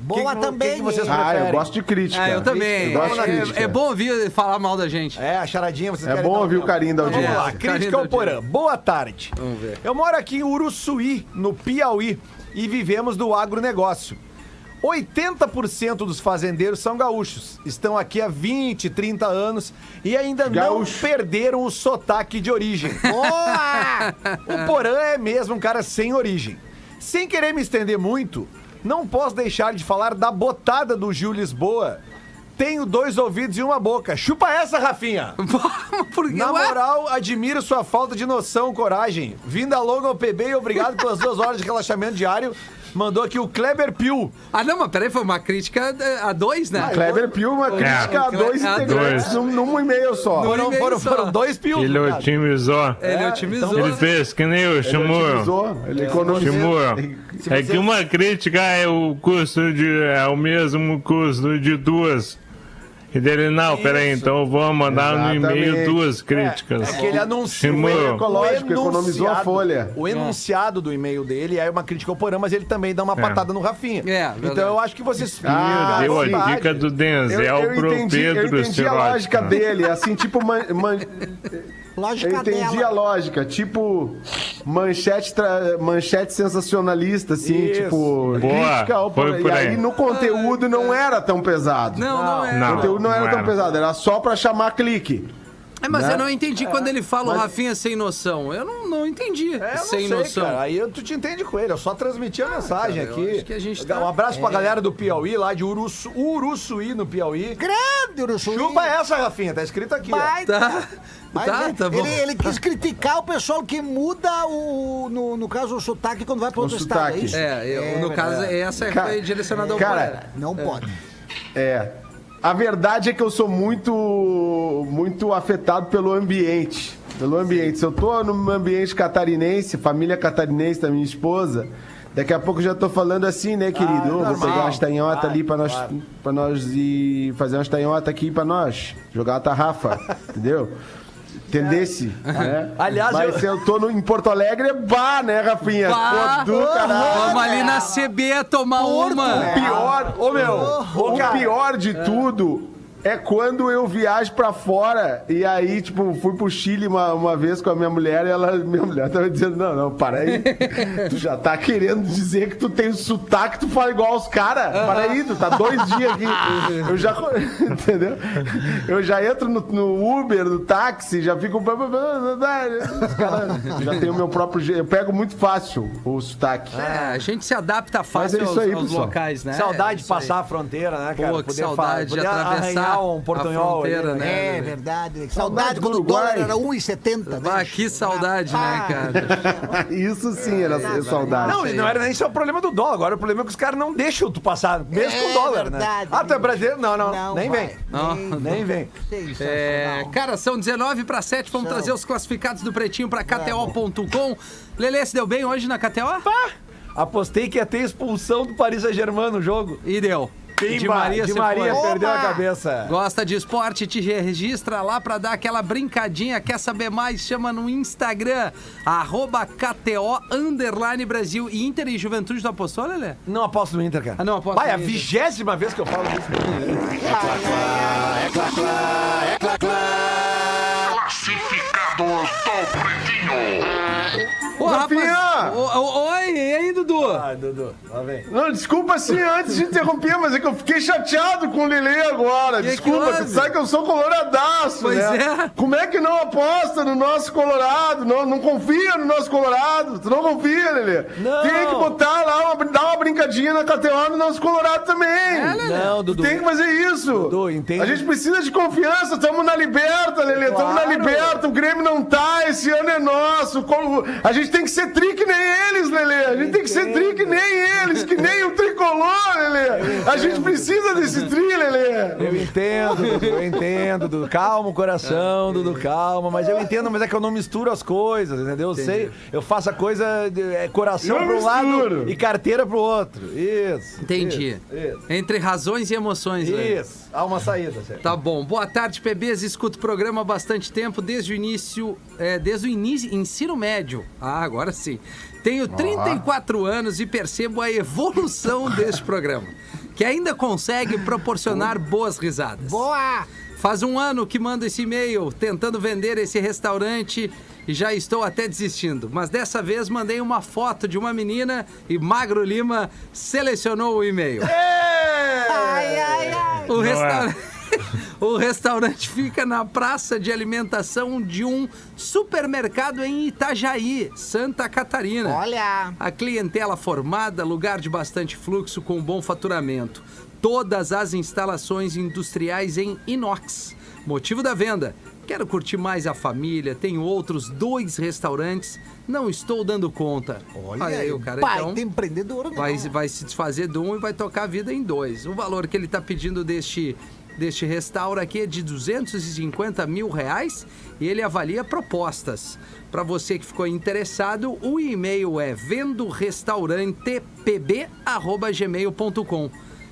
Boa que- também. que que vocês? Ah, eu gosto de crítica. Ah, eu também. Eu gosto de É, crítica. é bom ouvir falar mal da gente. É, a charadinha, vocês É bom ouvir o carinho da Então Vamos audiência. lá, crítica ao Porã. Boa tarde. Vamos ver. Eu moro aqui em Uruçuí, no Piauí, e vivemos do agronegócio. 80% dos fazendeiros são gaúchos. Estão aqui há 20, 30 anos e ainda Gaúcho. não perderam o sotaque de origem. Boa! O Porã é mesmo um cara sem origem. Sem querer me estender muito, não posso deixar de falar da botada do Gil Lisboa. Tenho dois ouvidos e uma boca. Chupa essa, Rafinha! Na moral, admiro sua falta de noção, coragem. Vinda longa ao PB e obrigado pelas duas horas de relaxamento diário. Mandou aqui o Kleber Piu. Ah, não, mas peraí, foi uma crítica eh, a dois, né? Kleber Pio, uma crítica a dois a integrantes dois. num, num e-mail só. Foram, e-mail foram, só. foram dois Piu. Ele cara. otimizou. Ele É, otimizou. Ele fez que nem o Ele Shimura. otimizou, ele economizou. É que uma crítica é o custo de. é o mesmo custo de duas. E dele, não, peraí, Isso. então eu vou mandar no e-mail Exatamente. duas críticas. É que ele anuncia o Shimura. Ecológico, economizou a folha. O enunciado do e-mail dele é uma crítica ao Porã, mas ele também dá uma patada no Rafinha. É, então eu acho que vocês Ah, Deu a vontade. dica do Eu, Denzel eu pro entendi, eu Pedro entendi a lógica dele, assim, tipo, man- man- eu Lógica entendi dela. a lógica, tipo, manchete, tra- manchete sensacionalista, assim, Isso. tipo, Boa, crítica ao foi E por aí. aí no conteúdo não era tão pesado. Não, não é. O Não. conteúdo não era não tão era. pesado, era só pra chamar clique. É, mas Né? eu não entendi quando ele fala o Rafinha sem noção. Eu não, não entendi. É, eu não sem sei, noção. cara. Aí tu te entende com ele, eu só transmiti a mensagem cara, eu aqui. acho que a gente tá- Um abraço pra galera do Piauí, lá de Uruçu, Uruçuí, no Piauí. Grande, Uruçuí. Chupa essa, Rafinha, tá escrito aqui, ó. Baita. Tá, Mas tá, é- tá bom. ele, ele quis criticar o pessoal que muda o, no, no caso, o sotaque quando vai para outro estado. É isso? É, eu- no caso, essa Cara, foi direcionada ao cara, Poraira. Não pode. É. A verdade é que eu sou muito, muito afetado pelo ambiente. Pelo ambiente. Se eu tô no ambiente catarinense, família catarinense da minha esposa, daqui a pouco eu já tô falando assim, né, querido? Ô, vou pegar umas tanhotas Vai, ali pra nós, claro. pra nós ir fazer umas tanhotas aqui pra nós. Jogar uma tarrafa, entendeu? Entendesse? Né? Aliás, Mas eu- se eu tô no, em Porto Alegre, é bar, né, Rafinha? Bah, caralho. Vamos ali na CB tomar uma. O pior, ô meu, o cara. pior de tudo é quando eu viajo pra fora e aí, tipo, fui pro Chile uma, uma vez com a minha mulher e ela, minha mulher tava dizendo, não, não, para aí. tu já tá querendo dizer que tu tem o sotaque, tu fala igual aos caras. Para aí, tu tá dois dias aqui. Eu já, entendeu? Eu já entro no, no Uber, no táxi, já fico... Os caras já tem o meu próprio jeito. Eu pego muito fácil o sotaque. É, a gente se adapta fácil é isso aos, aí, aos pessoal. locais, né? Saudade É de isso aí. passar a fronteira, né, cara? Pô, que saudade de poder atravessar arranhar um portunhol fronteira, ali, né? É verdade. Saudade, Saudade do quando o dólar era 1,70. né? Ah, que saudade, né, cara? Isso sim era saudade. Não, e não era nem só o problema do dólar. Agora o problema é que os caras não deixam tu passar, mesmo com É o dólar, verdade. né? Ah, tu é brasileiro? Não, não, Não nem vai. vem. Não. Nem vem. É, cara, são 19 para 7. Vamos São. trazer os classificados do Pretinho para KTO.com. Lelê, se deu bem hoje na KTO? Apostei que ia ter expulsão do Paris Saint-Germain no jogo. E deu. De Maria, de Maria foi. perdeu a cabeça. Gosta de esporte? Te registra lá pra dar aquela brincadinha. Quer saber mais? Chama no Instagram, arroba KTO Underline Brasil. Inter e Juventude tu apostou, Lelê? Não aposto no Inter, cara. Ah, não aposto Vai, no a Inter. vigésima vez que eu falo disso. Classificados do Pretinho. Ô, Rafinha! Oi, e aí, Dudu? Ai, Dudu, lá vem. Não, desculpa assim antes de interromper, mas é que eu fiquei chateado com o Lele agora. Que desculpa, que tu sabe que eu sou coloradaço, Pois né? é. Como é que não aposta no nosso Colorado? Não, não confia no nosso Colorado? Tu não confia, Lele? Não. Tem que botar lá, uma, dar uma brincadinha na KTO no nosso Colorado também. Não, Dudu. Tem que fazer isso. Dudu, entende? A gente precisa de confiança. Estamos na Liberta, Lelê. Estamos na Claro. Liberta. O Grêmio não tá. Esse ano é nosso. A gente tem que ser tri que nem eles, Lelê. A gente tem que ser tri que nem eles, que nem o tricolor, Lelê. A gente precisa desse tri, Lelê. Eu entendo, Dudu, eu entendo, Dudu. Calma o coração, Dudu, calma. Mas eu entendo, mas é que eu não misturo as coisas, entendeu? Eu sei, eu faço a coisa de é, coração Eu para um lado e carteira pro outro. Isso. Entendi. Isso. Entre razões e emoções, Isso. né? isso. Há uma saída, certo? Tá bom. Boa tarde, PBs. Escuto o programa há bastante tempo, desde o início, é, desde o início, ensino médio. Ah, agora sim. Tenho 34 anos e percebo a evolução deste programa, que ainda consegue proporcionar boas risadas. Boa! Faz um ano que mando esse e-mail tentando vender esse restaurante e já estou até desistindo. Mas dessa vez mandei uma foto de uma menina e Magro Lima selecionou o e-mail. Ai, ai, ai. O, é. restaurante... o restaurante fica na praça de alimentação de um supermercado em Itajaí, Santa Catarina. Olha. A clientela formada, lugar de bastante fluxo com bom faturamento. Todas as instalações industriais em inox. Motivo da venda. Quero curtir mais a família, tenho outros dois restaurantes, não estou dando conta. Olha aí, aí, o cara pai, então tem empreendedor, né? vai, vai se desfazer de um e vai tocar a vida em dois. O valor que ele está pedindo deste, deste restauro aqui é de 250 mil reais e ele avalia propostas. Para você que ficou interessado, o e-mail é vendorestaurantepb.gmail.com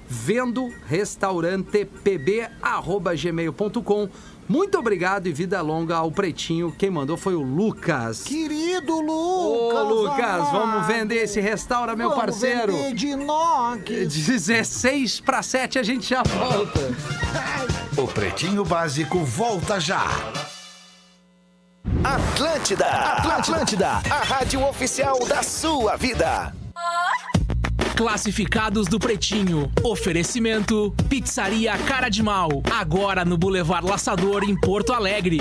vendorestaurantepb.gmail.com Muito obrigado e vida longa ao Pretinho. Quem mandou foi o Lucas. Querido Lucas. Ô, Lucas, amado. vamos vender esse restaura, meu Vamos parceiro. vender de inox. 16 para 7 a gente já volta. O Pretinho Básico volta já. Atlântida, Atlântida, a rádio oficial da sua vida. Classificados do Pretinho. Oferecimento: Pizzaria Cara de Mal. Agora no Boulevard Laçador, em Porto Alegre.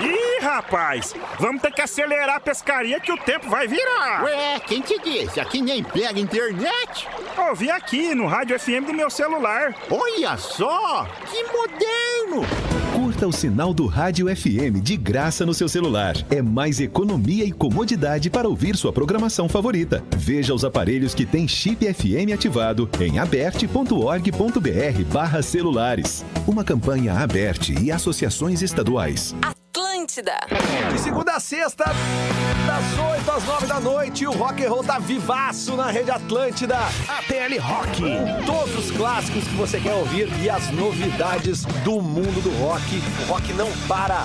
Ih, rapaz, vamos ter que acelerar a pescaria que o tempo vai virar. Ué, quem te disse? Aqui nem pega internet. Ouvi aqui no rádio FM do meu celular. Olha só, que moderno. Curta o sinal do Rádio FM de graça no seu celular. É mais economia e comodidade para ouvir sua programação favorita. Veja os aparelhos que têm chip FM ativado em aberte.org.br barra celulares. Uma campanha aberte e associações estaduais. Atlântida. De segunda a sexta, das 8 às 9 da noite, o rock and roll tá vivaço na Rede Atlântida. ATL Rock. Com todos os clássicos que você quer ouvir e as novidades do mundo do rock. O rock não para.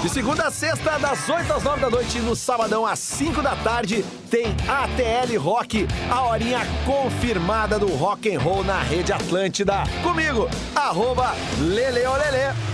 De segunda a sexta, das 8 às 9 da noite, no sabadão às 5 da tarde, tem ATL Rock, a horinha confirmada do rock and roll na Rede Atlântida. Comigo, arroba Leleolele.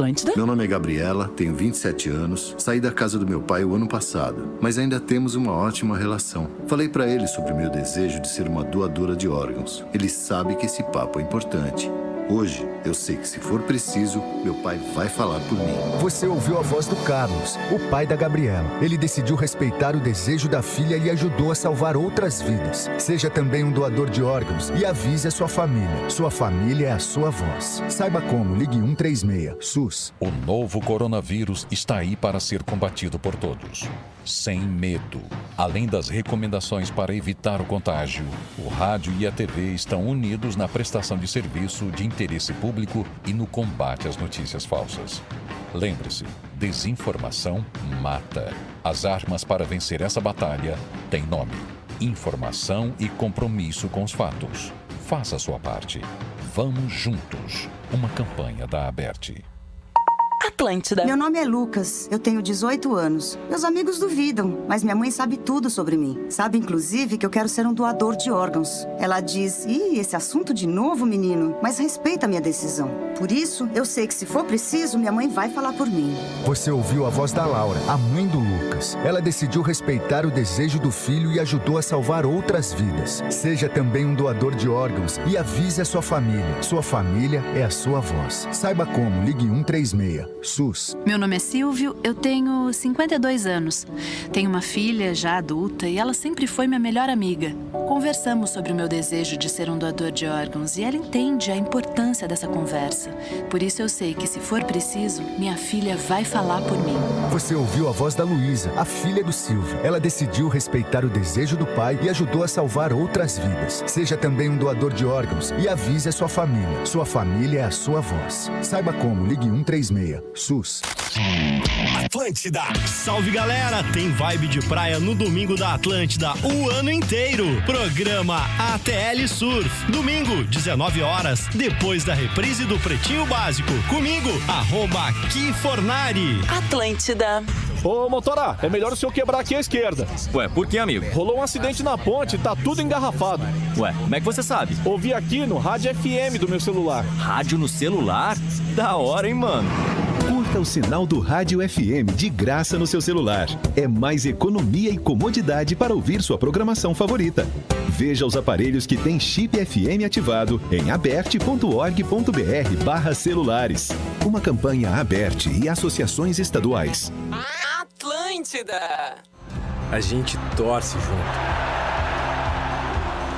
Atlântida. Meu nome é Gabriela, tenho 27 anos, saí da casa do meu pai o ano passado, mas ainda temos uma ótima relação. Falei para ele sobre o meu desejo de ser uma doadora de órgãos. Ele sabe que esse papo é importante. Hoje, eu sei que se for preciso, meu pai vai falar por mim. Você ouviu a voz do Carlos, o pai da Gabriela. Ele decidiu respeitar o desejo da filha e ajudou a salvar outras vidas. Seja também um doador de órgãos e avise a sua família. Sua família é a sua voz. Saiba como, ligue 136, SUS. O novo coronavírus está aí para ser combatido por todos. Sem medo. Além das recomendações para evitar o contágio, o rádio e a TV estão unidos na prestação de serviço de interesse público e no combate às notícias falsas. Lembre-se, desinformação mata. As armas para vencer essa batalha têm nome: informação e compromisso com os fatos. Faça a sua parte. Vamos juntos. Uma campanha da Aberte. Atlântida. Meu nome é Lucas, eu tenho 18 anos. Meus amigos duvidam, mas minha mãe sabe tudo sobre mim. Sabe, inclusive, que eu quero ser um doador de órgãos. Ela diz: Ih, esse assunto de novo, menino, mas respeita a minha decisão. Por isso, eu sei que se for preciso, minha mãe vai falar por mim. Você ouviu a voz da Laura, a mãe do Lucas. Ela decidiu respeitar o desejo do filho e ajudou a salvar outras vidas. Seja também um doador de órgãos e avise a sua família. Sua família é a sua voz. Saiba como, ligue 136. SUS. Meu nome é Silvio, eu tenho 52 anos. Tenho uma filha já adulta e ela sempre foi minha melhor amiga. Conversamos sobre o meu desejo de ser um doador de órgãos e ela entende a importância dessa conversa. Por isso eu sei que se for preciso, minha filha vai falar por mim. Você ouviu a voz da Luísa, a filha do Silvio. Ela decidiu respeitar o desejo do pai e ajudou a salvar outras vidas. Seja também um doador de órgãos e avise a sua família. Sua família é a sua voz. Saiba como, ligue 136. SUS. Atlântida. Salve galera, tem vibe de praia no domingo da Atlântida o ano inteiro. Programa ATL Surf. Domingo, 19 horas, depois da reprise do Pretinho Básico. Comigo, arroba Kifornari. Atlântida. Ô, motora, é melhor o senhor quebrar aqui à esquerda. Ué, por que, amigo? Rolou um acidente na ponte, tá tudo engarrafado. Ué, como é que você sabe? Ouvi aqui no rádio FM do meu celular. Rádio no celular? Da hora, hein, mano? Curta o sinal do Rádio FM de graça no seu celular. É mais economia e comodidade para ouvir sua programação favorita. Veja os aparelhos que têm chip FM ativado em aberte.org.br barra celulares. Uma campanha aberte e associações estaduais. Atlântida. A gente torce junto.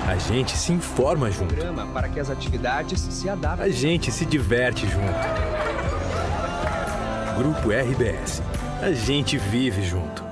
A gente se informa junto. Para que as atividades se adaptem. A gente se diverte junto. Grupo RBS. A gente vive junto.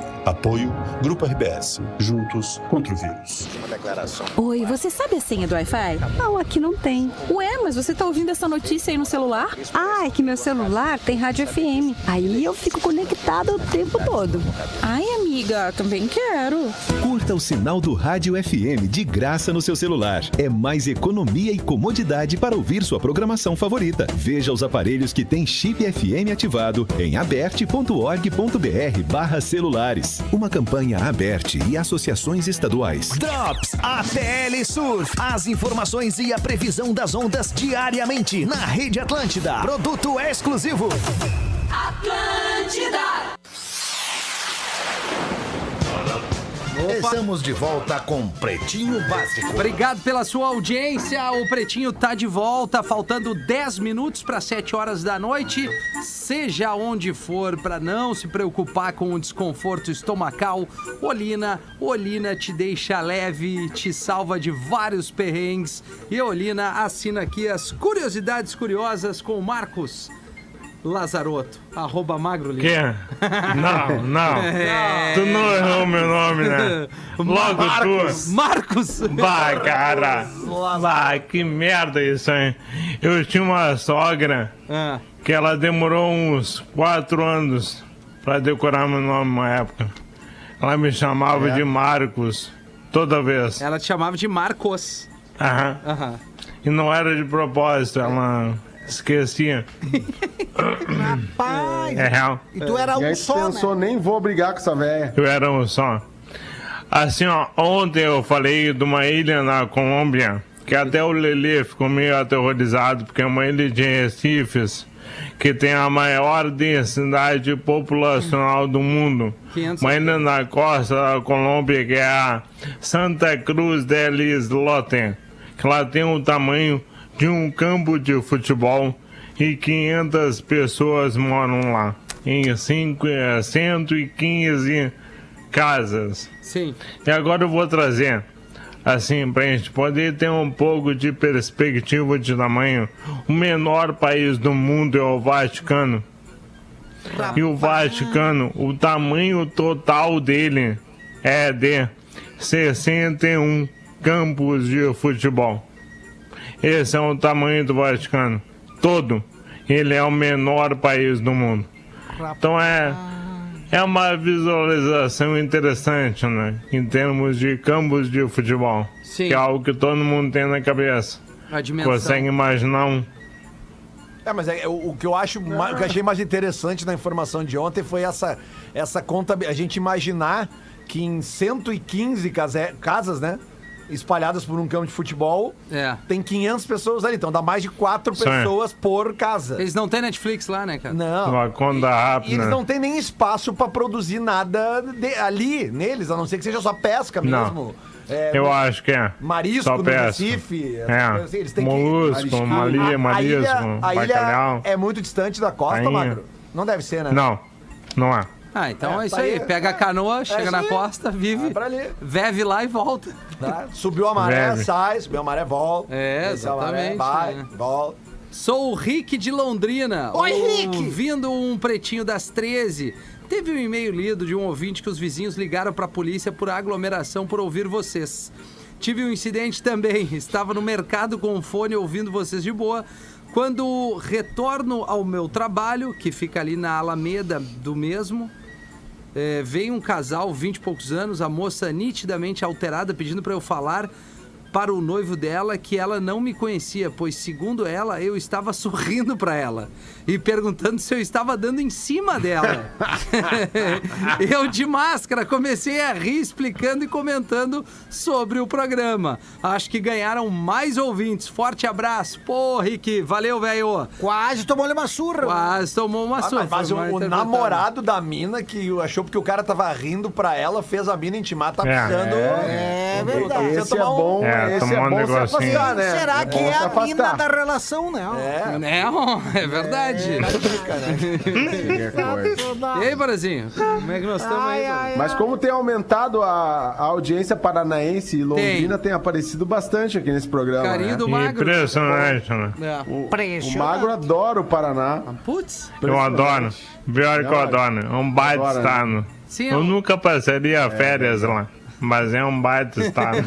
Apoio Grupo RBS. Juntos contra o vírus. Oi, você sabe a senha do Wi-Fi? Não, aqui não tem. Ué, mas você tá ouvindo essa notícia aí no celular? Ah, é que meu celular tem rádio FM. Aí eu fico conectada o tempo todo. Ai, amiga, também quero. Curta o sinal do Rádio FM de graça no seu celular. É mais economia e comodidade para ouvir sua programação favorita. Veja os aparelhos que têm chip FM ativado em aberte.org.br celulares. Uma campanha aberte e associações estaduais. Drops ATL Surf. As informações e a previsão das ondas diariamente na Rede Atlântida. Produto exclusivo. Atlântida. Estamos de volta com Pretinho Básico. Obrigado pela sua audiência. O Pretinho tá de volta, faltando 10 minutos para 7 horas da noite. Seja onde for, para não se preocupar com o desconforto estomacal, Olina, Olina te deixa leve, te salva de vários perrengues. E Olina assina aqui as curiosidades curiosas com o Marcos Lazarotto, arroba magro Que? Não, não. É. Tu não errou meu nome, né? Logo Marcos. tu. Marcos. Bah, cara. Bah, que merda isso, hein? Eu tinha uma sogra Ah. que ela demorou uns quatro anos pra decorar meu nome uma época. Ela me chamava É. de Marcos toda vez. Ela te chamava de Marcos. Aham. Aham. E não era de propósito, ela esquecia. Rapaz. É real. E tu era e aí um só, pensou, nem vou brigar com essa véia. Eu era um só. Assim, ó, ontem eu falei de uma ilha na Colômbia que até o Lelê ficou meio aterrorizado, porque é uma ilha de Recifes que tem a maior densidade populacional do mundo. 500 Uma ilha na costa da Colômbia que é a Santa Cruz del Islote, que lá tem o tamanho de um campo de futebol e 500 pessoas moram lá, em cinco, eh, 115 casas. Sim. E agora eu vou trazer, assim, pra gente poder ter um pouco de perspectiva de tamanho. O menor país do mundo é o Vaticano. E o Vaticano, o tamanho total dele é de 61 campos de futebol. Esse é o tamanho do Vaticano. Todo. Ele é o menor país do mundo. Então é, é uma visualização interessante, né? Em termos de campos de futebol. Sim. Que é algo que todo mundo tem na cabeça. Consegue imaginar um. É, mas é, o, o que eu acho, o que eu achei mais interessante na informação de ontem foi essa, essa conta, a gente imaginar que em 115 case- casas, né? Espalhadas por um campo de futebol, É. tem 500 pessoas ali. Então dá mais de quatro Sim. pessoas por casa. Eles não têm Netflix lá, né, cara? Não. Uma conta E rápida. eles não têm nem espaço pra produzir nada de- ali, neles, a não ser que seja só pesca Não. mesmo. É, Eu acho que é. Marisco Só no. Recife. É. assim, eles têm que- Molusco, A- malia, a marisco, ilha, a ilha é muito distante da costa. Magro? Não deve ser, né? Não, não é. Ah, então é, É, isso tá aí. aí. Pega a canoa, chega isso na costa, vive, pra ali. veve lá e volta. Tá? Subiu a maré, Velho. sai, subiu a maré, volta. É, Desceu a maré, exatamente, vai, né? volta. Sou o Rick de Londrina. Oi, Rick! Ouvindo um pretinho das 13. Teve um e-mail lido de um ouvinte que os vizinhos ligaram pra polícia por aglomeração por ouvir vocês. Tive um incidente também. Estava no mercado com o fone ouvindo vocês de boa. Quando retorno ao meu trabalho, que fica ali na Alameda do mesmo, é, veio um casal, 20 e poucos anos, a moça nitidamente alterada, pedindo pra eu falar para o noivo dela que ela não me conhecia, pois, segundo ela, eu estava sorrindo para ela e perguntando se eu estava dando em cima dela. eu, de máscara, comecei a rir, explicando e comentando sobre o programa. Acho que ganharam mais ouvintes. Forte abraço. Pô, Rick, valeu, velho. Quase tomou-lhe uma surra. Quase tomou uma Ah, surra. mas, mas foi o, namorado da mina que achou porque o cara tava rindo pra ela, fez a mina intimar, tá É. precisando. É verdade. tá Esse é tomar um- bom, É, esse tomar é um se negocinho. afastar, né? Será É que é se a afastar. mina da relação, né? É. Não, é verdade. E aí, Barazinho? Como é que nós estamos aí? Mas como tem aumentado a, a audiência paranaense e Londrina tem. aparecido bastante aqui nesse programa. Carinho né? do Magro. Impressionante, né? É. O Magro adora o Paraná. Putz. Eu adoro. Pior que eu adoro. É um baita né? estado. Sim, eu eu- nunca passaria férias lá. Mas é um baita estado.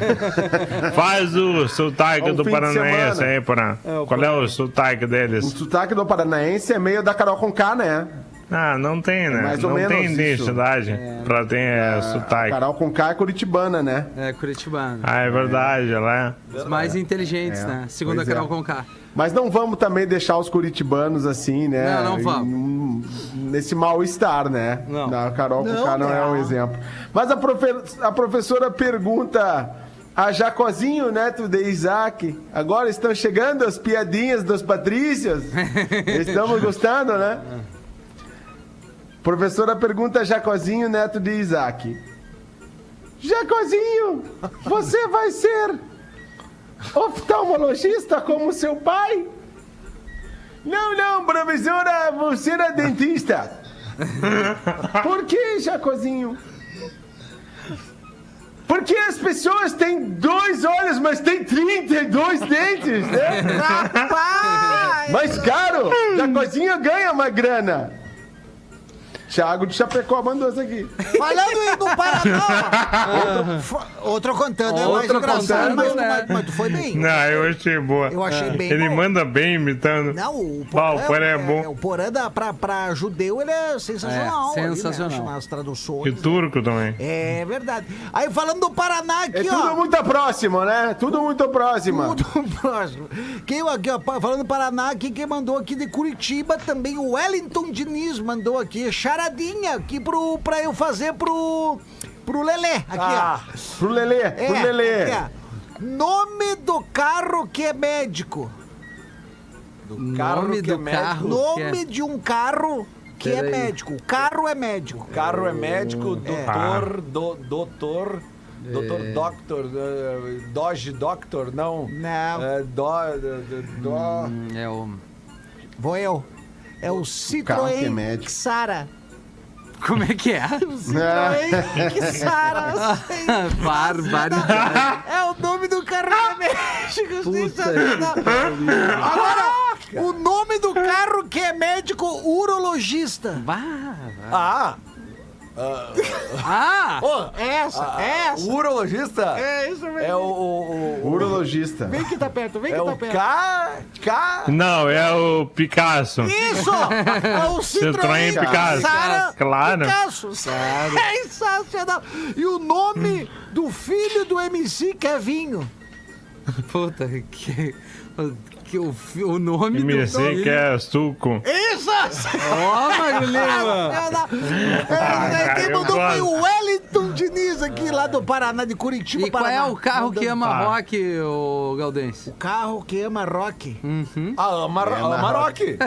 Faz o sotaque É um do paranaense aí, Porã. Qual é o sotaque O deles? sotaque do paranaense é meio da Carol com K, né? Ah, não tem, né? mais ou não menos tem isso. identidade pra ter é, A sotaque. Carol com K é curitibana, né? É, Curitibano. Ah, é verdade, ela é. Os mais inteligentes, É, né? Segundo a pois é. Carol Conká. Mas não vamos também deixar os curitibanos assim, né? Não, não vamos. Nesse mal-estar, né? Não. A Carol Não, com K não é um não. exemplo. Mas a, profe- a professora pergunta a Jacozinho, neto de Isaac. Agora estão chegando as piadinhas dos Patrícios. Estamos gostando, né? Professora pergunta a Jacozinho, neto de Isaac. Jacozinho, você vai ser oftalmologista como seu pai? Não, não, professora, você é dentista. Por que, Jacozinho? Porque as pessoas têm dois olhos, mas têm 32 dentes, né? Rapaz! Mas caro, Jacozinho ganha uma grana. Thiago de Chapecó mandou isso aqui. Falando aí do Paraná, ó. Fo- outro contando, é mais Outro engraçado, mas, né? mas, mas tu foi bem. Não, eu achei boa. Eu achei bem Ele bom. manda bem imitando. Não, o Bah, o Porã é bom. o Porã da- pra, pra judeu ele é sensacional. É, ali, né? sensacional. Nas E traduções. turco também. É verdade. Aí falando do Paraná É aqui, tudo ó. muito próximo, né? Tudo muito próximo. Muito próximo. Quem aqui, ó, falando do Paraná, aqui, quem mandou aqui de Curitiba também, o Wellington Diniz mandou aqui, charadinha aqui pro, pra eu fazer pro, pro Lelê. Aqui, Ah, pro Lelê, ó. pro Lelê. aqui, ó. Nome do carro que é médico. Do carro Nome que é do médico. carro. Nome de um carro que é Peraí. médico. O carro é médico. Carro é médico, É. doutor, do, doutor, doutor, doctor, eh, Doge Doctor, não. Não. É, dó, do. Hum, É o... Vou eu. É o carro que é. Xara. Como é que é? Citroën Xara. Barbaridade. É o nome do carro que é médico. Puta sensacional. Agora, o nome do carro que é médico urologista. Ah! Ah! Ô, essa, essa. O urologista É isso mesmo. é o. o, o- Urologista. Vem que tá perto, vem é que tá o perto. K. K. Não, é o Picasso. Isso! É o Citroën, Picasso. Sara Claro. Picasso. Sensacional. E o nome do filho do MC Kevinho. Puta, que... que o, o nome do... MC que é suco. Isso! Ó, Magro Lima. É, Quem mandou foi o Wellington Diniz aqui lá do Paraná, de Curitiba, E qual é o carro que ama Ah. rock, o Galdense? O carro que ama rock. Ah, Amar Amarok.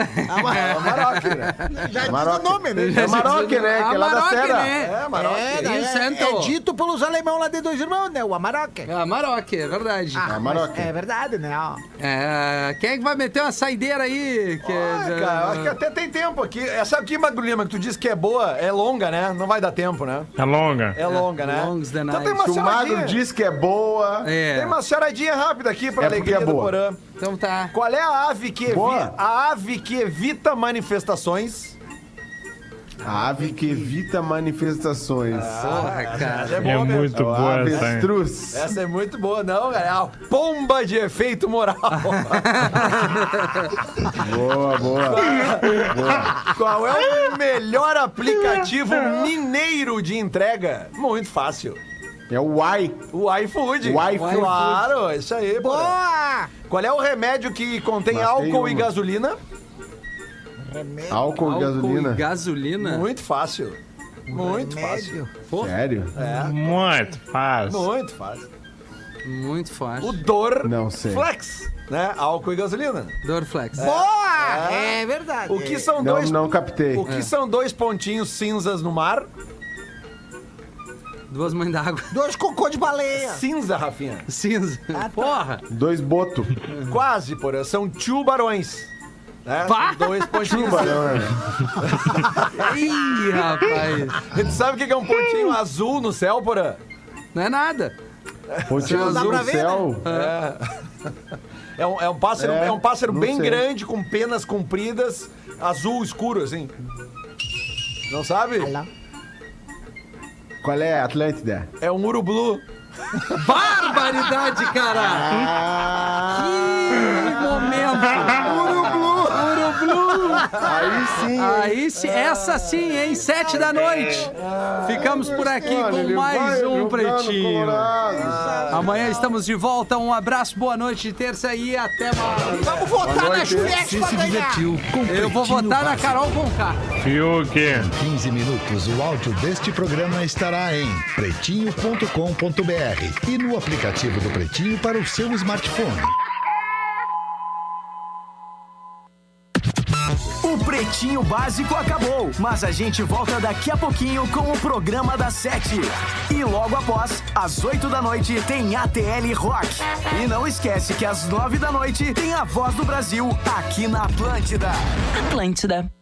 Amarok, né? Já diz Amarok. o nome, né? É Amarok, né? Que é lá da Serra. né? É, Amarok. É? Isso, é, então. é dito pelos alemão lá de dois irmãos, né? O Amarok. É Amarok, é verdade. Ah, Amarok. É verdade, né? É, quem é que vai meter uma saideira aí? Que Ah, é- cara, eu acho que até tem tempo aqui. É, sabe que, Magro Lima, que tu disse que é boa, é longa, né? Não vai dar tempo, né? É longa. É longa, né? longs the Então night. tem uma Se o Magro diz que é boa. É. Tem uma charadinha rápida aqui pra É alegria é do boa. Porã. Então tá. Qual é a ave que evita, a ave que evita manifestações? A ave que evita manifestações. Porra, cara. É, É boa mesmo. muito boa essa avestruz. Essa é muito boa, não, cara. É a pomba de efeito moral. Boa, boa. Qual é o melhor aplicativo mineiro de entrega? Muito fácil. É o Y. O iFood. O iFood. Claro, isso aí. pô. Boa! Qual é o remédio que contém álcool e gasolina? Remédio. Álcool, e gasolina. e gasolina? Muito fácil. Muito Remédio. fácil. Sério? É, Muito fácil. muito fácil. Muito fácil. O Dor Não sei. Flex, né? Álcool e gasolina. Dorflex. Boa! É, verdade. O que são Não, dois não captei. O que são dois pontinhos cinzas no mar? Duas mães d'água. Dois cocô de baleia. Cinza, Rafinha. Cinza. Ah, tá. Porra. Dois boto. Quase, porra. São tubarões. Né? Pá! São Dois pontinhos. Tubarão, é. Ih, rapaz. A gente sabe o que é um pontinho azul no céu, porra? Não é nada. Pontinho azul no ver, céu. É um, é um pássaro, é, É, um pássaro bem sei. grande, com penas compridas, azul escuro, assim. Não sabe? Qual é, Atlântida? É um urublu. Barbaridade, cara. Ah, Que momento. Aí sim. Aí sim, essa sim, hein? Sete da noite. Ficamos por aqui com mais um Pretinho. Amanhã estamos de volta. Um abraço, boa noite de terça e até mais. Vamos votar na Juliette pra ganhar. Eu vou votar na Carol Conká. Fiuk. 15 minutos, o áudio deste programa estará em pretinho.com.br e no aplicativo do Pretinho para o seu smartphone. Pretinho Básico acabou, mas a gente volta daqui a pouquinho com o programa das sete. E logo após, às oito da noite, tem ATL Rock. E não esquece que às nove da noite tem a Voz do Brasil aqui na Atlântida. Atlântida.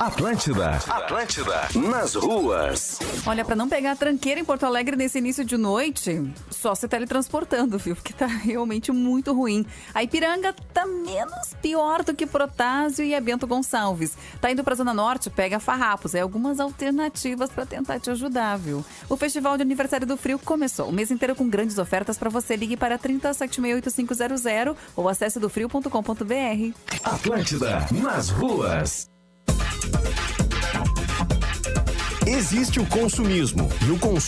Atlântida. Atlântida. Nas ruas. Olha, pra não pegar tranqueira em Porto Alegre nesse início de noite, só se teletransportando, viu? Porque tá realmente muito ruim. A Ipiranga tá menos pior do que Protásio e a Bento Gonçalves. Tá indo pra Zona Norte, pega Farrapos. É algumas alternativas pra tentar te ajudar, viu? O Festival de Aniversário do Frio começou. O mês inteiro com grandes ofertas pra você. Ligue para 30768500 ou acesse dofrio.com.br. Atlântida. Nas ruas. Existe o consumismo e o consumo